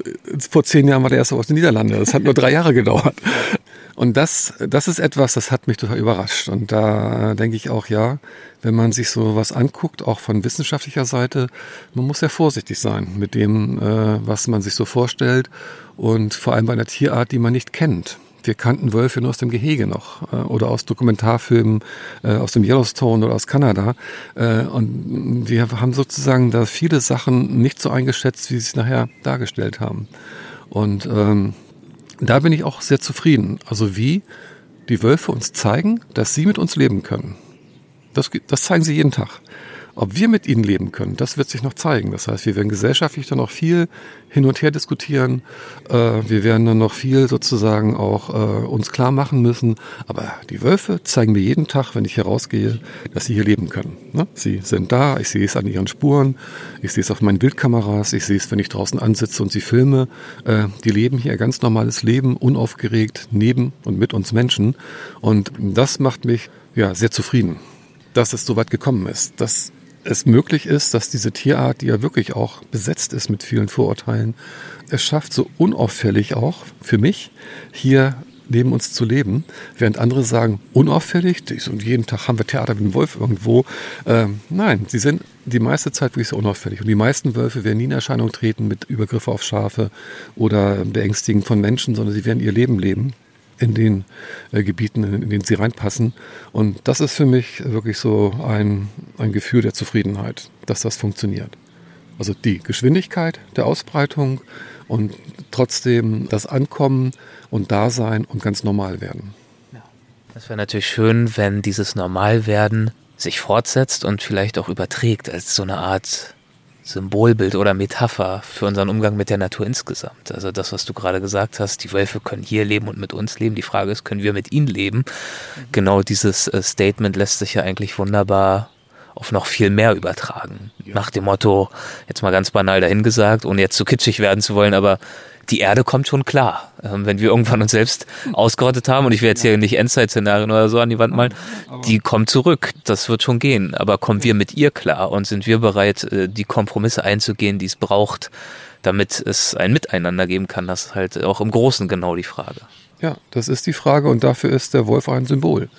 vor zehn Jahren war der erste Wolf in den Niederlande. Das hat nur drei Jahre gedauert. Und das, das ist etwas, das hat mich total überrascht. Und da denke ich auch, ja, wenn man sich so was anguckt, auch von wissenschaftlicher Seite, man muss sehr vorsichtig sein mit dem, äh, was man sich so vorstellt. Und vor allem bei einer Tierart, die man nicht kennt wir kannten Wölfe nur aus dem Gehege noch äh, oder aus Dokumentarfilmen äh, aus dem Yellowstone oder aus Kanada. Äh, und wir haben sozusagen da viele Sachen nicht so eingeschätzt, wie sie es nachher dargestellt haben. Und ähm, da bin ich auch sehr zufrieden. Also wie die Wölfe uns zeigen, dass sie mit uns leben können. Das, das zeigen sie jeden Tag. Ob wir mit ihnen leben können, das wird sich noch zeigen. Das heißt, wir werden gesellschaftlich dann noch viel hin und her diskutieren. Äh, wir werden dann noch viel sozusagen auch äh, uns klar machen müssen. Aber die Wölfe zeigen mir jeden Tag, wenn ich hier rausgehe, dass sie hier leben können. Ne? Sie sind da, ich sehe es an ihren Spuren, ich sehe es auf meinen Bildkameras, ich sehe es, wenn ich draußen ansitze und sie filme. Äh, die leben hier ein ganz normales Leben, unaufgeregt, neben und mit uns Menschen. Und das macht mich ja sehr zufrieden, dass es so weit gekommen ist. Dass es möglich ist, dass diese Tierart, die ja wirklich auch besetzt ist mit vielen Vorurteilen, es schafft, so unauffällig auch für mich hier neben uns zu leben, während andere sagen, unauffällig, und jeden Tag haben wir Theater mit einem Wolf irgendwo. Ähm, nein, sie sind die meiste Zeit wirklich so unauffällig. Und die meisten Wölfe werden nie in Erscheinung treten mit Übergriffe auf Schafe oder Beängstigen von Menschen, sondern sie werden ihr Leben leben in den äh, Gebieten, in denen sie reinpassen. Und das ist für mich wirklich so ein, ein Gefühl der Zufriedenheit, dass das funktioniert. Also die Geschwindigkeit der Ausbreitung und trotzdem das Ankommen und Dasein und ganz normal werden. Das wäre natürlich schön, wenn dieses Normalwerden sich fortsetzt und vielleicht auch überträgt als so eine Art Symbolbild oder Metapher für unseren Umgang mit der Natur insgesamt. Also das, was du gerade gesagt hast, die Wölfe können hier leben und mit uns leben. Die Frage ist, können wir mit ihnen leben? Mhm. Genau dieses äh, Statement lässt sich ja eigentlich wunderbar auf noch viel mehr übertragen. Ja. Nach dem Motto, jetzt mal ganz banal dahingesagt, ohne jetzt zu kitschig werden zu wollen, aber die Erde kommt schon klar. Ähm, wenn wir irgendwann uns selbst ausgerottet haben, und ich will jetzt hier nicht Endzeit-Szenarien oder so an die Wand malen, die kommt zurück. Das wird schon gehen. Aber kommen wir mit ihr klar und sind wir bereit, äh, die Kompromisse einzugehen, die es braucht, damit es ein Miteinander geben kann? Das ist halt auch im Großen genau die Frage. Ja, das ist die Frage und dafür ist der Wolf ein Symbol.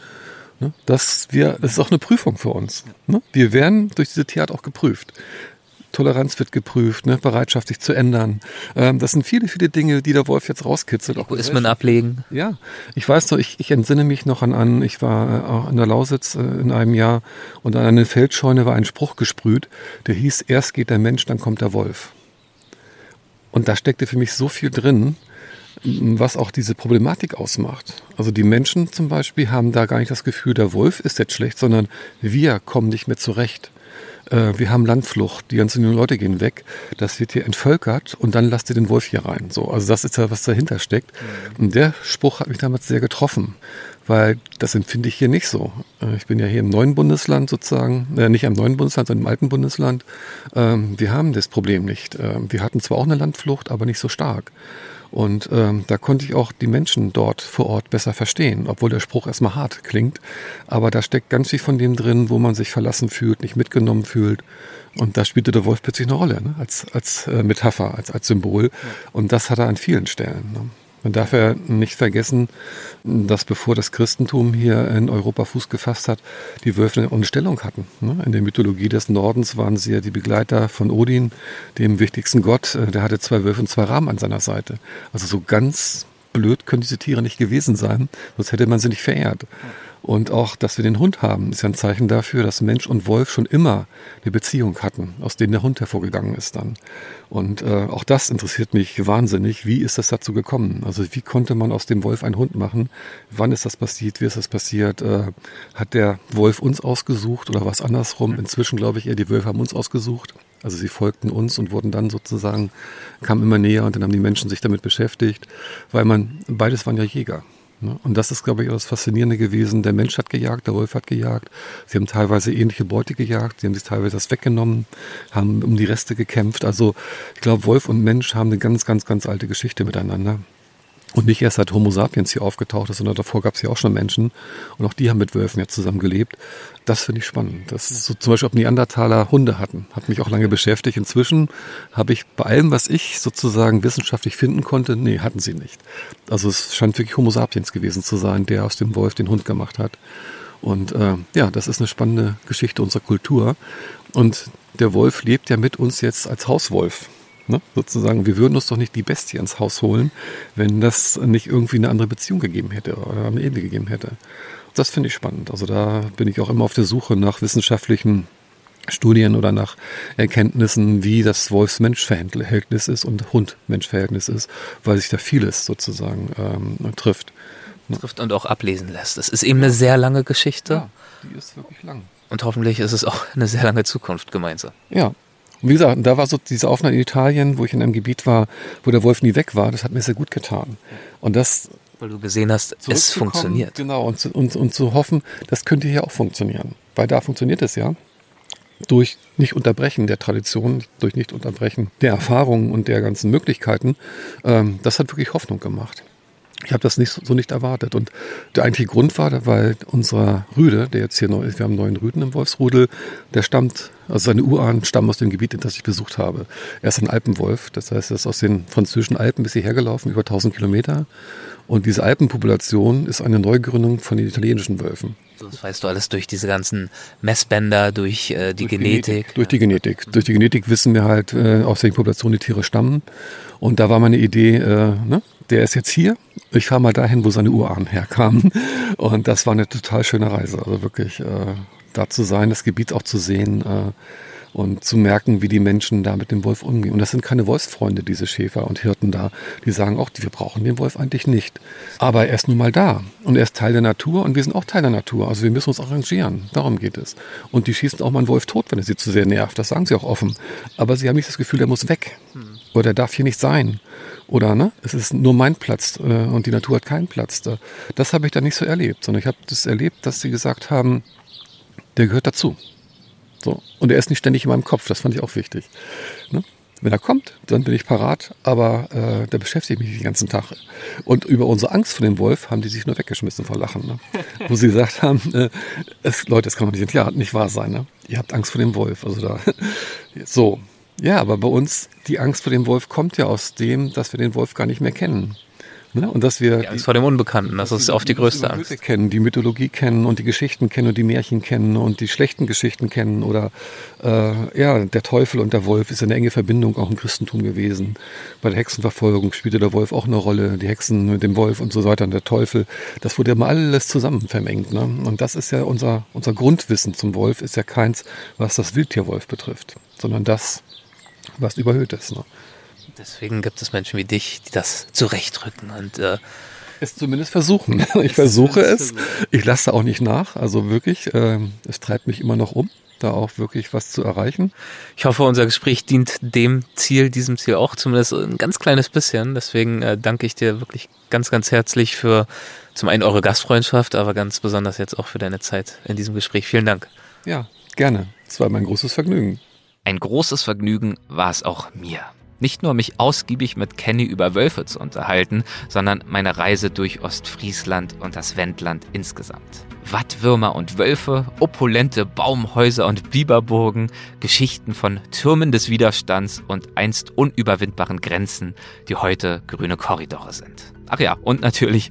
Ne? Dass wir, das ist auch eine Prüfung für uns. Ne? Wir werden durch diese Theater auch geprüft. Toleranz wird geprüft, ne? Bereitschaft, sich zu ändern. Ähm, das sind viele, viele Dinge, die der Wolf jetzt rauskitzelt. Egoismen ablegen. Ja, ich weiß noch, ich, ich entsinne mich noch an, an ich war äh, auch in der Lausitz äh, in einem Jahr und an eine Feldscheune war ein Spruch gesprüht, der hieß, erst geht der Mensch, dann kommt der Wolf. Und da steckte für mich so viel drin, was auch diese Problematik ausmacht. Also die Menschen zum Beispiel haben da gar nicht das Gefühl, der Wolf ist jetzt schlecht, sondern wir kommen nicht mehr zurecht. Äh, wir haben Landflucht, die ganzen jungen Leute gehen weg, das wird hier entvölkert und dann lasst ihr den Wolf hier rein. So, also das ist ja, was dahinter steckt. Mhm. Und der Spruch hat mich damals sehr getroffen, weil das empfinde ich hier nicht so. Äh, ich bin ja hier im neuen Bundesland sozusagen, äh, nicht im neuen Bundesland, sondern im alten Bundesland. Ähm, wir haben das Problem nicht. Ähm, wir hatten zwar auch eine Landflucht, aber nicht so stark. Und ähm, da konnte ich auch die Menschen dort vor Ort besser verstehen, obwohl der Spruch erstmal hart klingt. Aber da steckt ganz viel von dem drin, wo man sich verlassen fühlt, nicht mitgenommen fühlt. Und da spielte der Wolf plötzlich eine Rolle, ne? als, als äh, Metapher, als, als Symbol. Und das hat er an vielen Stellen. Ne? Man darf ja nicht vergessen, dass bevor das Christentum hier in Europa Fuß gefasst hat, die Wölfe eine Stellung hatten. Ne? In der Mythologie des Nordens waren sie ja die Begleiter von Odin, dem wichtigsten Gott. Äh, der hatte zwei Wölfe und zwei Raben an seiner Seite. Also so ganz blöd können diese Tiere nicht gewesen sein, sonst hätte man sie nicht verehrt. Und auch, dass wir den Hund haben, ist ja ein Zeichen dafür, dass Mensch und Wolf schon immer eine Beziehung hatten, aus denen der Hund hervorgegangen ist dann. Und äh, auch das interessiert mich wahnsinnig. Wie ist das dazu gekommen? Also wie konnte man aus dem Wolf einen Hund machen? Wann ist das passiert? Wie ist das passiert? Äh, hat der Wolf uns ausgesucht oder was andersrum? Inzwischen glaube ich eher, die Wölfe haben uns ausgesucht. Also sie folgten uns und wurden dann sozusagen, kamen immer näher und dann haben die Menschen sich damit beschäftigt, weil man, beides waren ja Jäger. Ne? Und das ist, glaube ich, auch das Faszinierende gewesen. Der Mensch hat gejagt, der Wolf hat gejagt. Sie haben teilweise ähnliche Beute gejagt. Sie haben sich teilweise das weggenommen, haben um die Reste gekämpft. Also ich glaube, Wolf und Mensch haben eine ganz, ganz, ganz alte Geschichte miteinander. Und nicht erst seit Homo sapiens hier aufgetaucht ist, sondern davor gab es ja auch schon Menschen. Und auch die haben mit Wölfen ja zusammen gelebt. Das finde ich spannend. Das ist so zum Beispiel, ob Neandertaler Hunde hatten, hat mich auch lange beschäftigt. Inzwischen habe ich bei allem, was ich sozusagen wissenschaftlich finden konnte, nee, hatten sie nicht. Also es scheint wirklich Homo sapiens gewesen zu sein, der aus dem Wolf den Hund gemacht hat. Und äh, ja, das ist eine spannende Geschichte unserer Kultur. Und der Wolf lebt ja mit uns jetzt als Hauswolf. Ne? Sozusagen, wir würden uns doch nicht die Bestie ins Haus holen, wenn das nicht irgendwie eine andere Beziehung gegeben hätte oder eine Ehe gegeben hätte. Das finde ich spannend. Also da bin ich auch immer auf der Suche nach wissenschaftlichen Studien oder nach Erkenntnissen, wie das Wolfs-Mensch-Verhältnis ist und Hund-Mensch-Verhältnis ist, weil sich da vieles sozusagen ähm, trifft. Trifft und auch ablesen lässt. Das ist eben eine sehr lange Geschichte. Ja, die ist wirklich lang. Und hoffentlich ist es auch eine sehr lange Zukunft gemeinsam. Ja. Und wie gesagt, da war so diese Aufnahme in Italien, wo ich in einem Gebiet war, wo der Wolf nie weg war, das hat mir sehr gut getan. Und das weil du gesehen hast, es funktioniert. Genau, und, zu- und, und zu hoffen, das könnte hier auch funktionieren. Weil da funktioniert es ja. Durch Nicht-Unterbrechen der Tradition, durch Nicht-Unterbrechen der Erfahrungen und der ganzen Möglichkeiten, ähm, das hat wirklich Hoffnung gemacht. Ich habe das nicht so nicht erwartet. Und der eigentliche Grund war, weil unser Rüde, der jetzt hier neu ist, wir haben neuen Rüden im Wolfsrudel, der stammt, also seine Urahnen stammen aus dem Gebiet, das ich besucht habe. Er ist ein Alpenwolf, das heißt, er ist aus den französischen Alpen bis hierher gelaufen, über 1000 Kilometer. Und diese Alpenpopulation ist eine Neugründung von den italienischen Wölfen. Das weißt du alles durch diese ganzen Messbänder, durch äh, die Genetik. Durch die Genetik. Durch die Genetik wissen wir halt, äh, aus welchen Populationen die Tiere stammen. Und da war meine Idee, äh, ne, der ist jetzt hier. Ich fahre mal dahin, wo seine Urahnen herkamen. Und das war eine total schöne Reise. Also wirklich äh, da zu sein, das Gebiet auch zu sehen äh, und zu merken, wie die Menschen da mit dem Wolf umgehen. Und das sind keine Wolfsfreunde, diese Schäfer und Hirten da. Die sagen auch, wir brauchen den Wolf eigentlich nicht. Aber er ist nun mal da. Und er ist Teil der Natur und wir sind auch Teil der Natur. Also wir müssen uns arrangieren. Darum geht es. Und die schießen auch mal einen Wolf tot, wenn er sie zu sehr nervt. Das sagen sie auch offen. Aber sie haben nicht das Gefühl, der muss weg. Oder der darf hier nicht sein. Oder ne, es ist nur mein Platz äh, und die Natur hat keinen Platz. Da. Das habe ich da nicht so erlebt, sondern ich habe das erlebt, dass sie gesagt haben, der gehört dazu. So. Und er ist nicht ständig in meinem Kopf, das fand ich auch wichtig. Ne? Wenn er kommt, dann bin ich parat, aber äh, da beschäftige ich mich den ganzen Tag. Und über unsere Angst vor dem Wolf haben die sich nur weggeschmissen vor Lachen. Ne? Wo sie gesagt haben, äh, es, Leute, das kann doch nicht, ja, nicht wahr sein. Ne? Ihr habt Angst vor dem Wolf. Also da, so. Ja, aber bei uns, die Angst vor dem Wolf kommt ja aus dem, dass wir den Wolf gar nicht mehr kennen. Ne? Und dass wir Die Angst vor dem Unbekannten, das ist oft die größte Angst. Mythe kennen, die Mythologie kennen und die Geschichten kennen und die Märchen kennen und die schlechten Geschichten kennen oder äh, ja, der Teufel und der Wolf ist eine enge Verbindung auch im Christentum gewesen. Bei der Hexenverfolgung spielte der Wolf auch eine Rolle, die Hexen mit dem Wolf und so weiter und der Teufel. Das wurde immer alles zusammen vermengt. Ne? Und das ist ja unser, unser Grundwissen zum Wolf, ist ja keins, was das Wildtierwolf betrifft, sondern das, was überhöht ist. Ne? Deswegen gibt es Menschen wie dich, die das zurechtrücken und äh, Es zumindest versuchen. Ich versuche es. Ich lasse auch nicht nach. Also wirklich, ähm, es treibt mich immer noch um, da auch wirklich was zu erreichen. Ich hoffe, unser Gespräch dient dem Ziel, diesem Ziel auch zumindest ein ganz kleines bisschen. Deswegen äh, danke ich dir wirklich ganz, ganz herzlich für zum einen eure Gastfreundschaft, aber ganz besonders jetzt auch für deine Zeit in diesem Gespräch. Vielen Dank. Ja, gerne. Es war mein großes Vergnügen. Ein großes Vergnügen war es auch mir. Nicht nur mich ausgiebig mit Kenny über Wölfe zu unterhalten, sondern meine Reise durch Ostfriesland und das Wendland insgesamt. Wattwürmer und Wölfe, opulente Baumhäuser und Biberburgen, Geschichten von Türmen des Widerstands und einst unüberwindbaren Grenzen, die heute grüne Korridore sind. Ach ja, und natürlich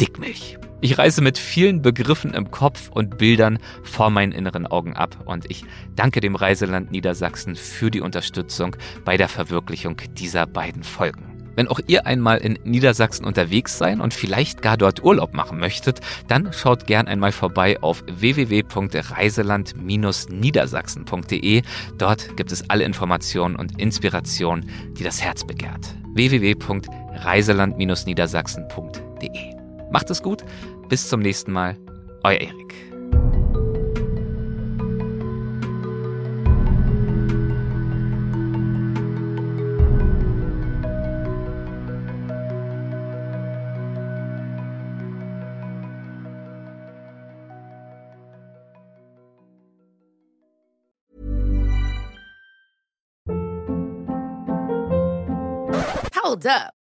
Dickmilch. Ich reise mit vielen Begriffen im Kopf und Bildern vor meinen inneren Augen ab und ich danke dem Reiseland Niedersachsen für die Unterstützung bei der Verwirklichung dieser beiden Folgen. Wenn auch ihr einmal in Niedersachsen unterwegs sein und vielleicht gar dort Urlaub machen möchtet, dann schaut gern einmal vorbei auf www.reiseland-niedersachsen.de. Dort gibt es alle Informationen und Inspirationen, die das Herz begehrt. www.reiseland-niedersachsen.de. Macht es gut, bis zum nächsten Mal, euer Erik. Hold up.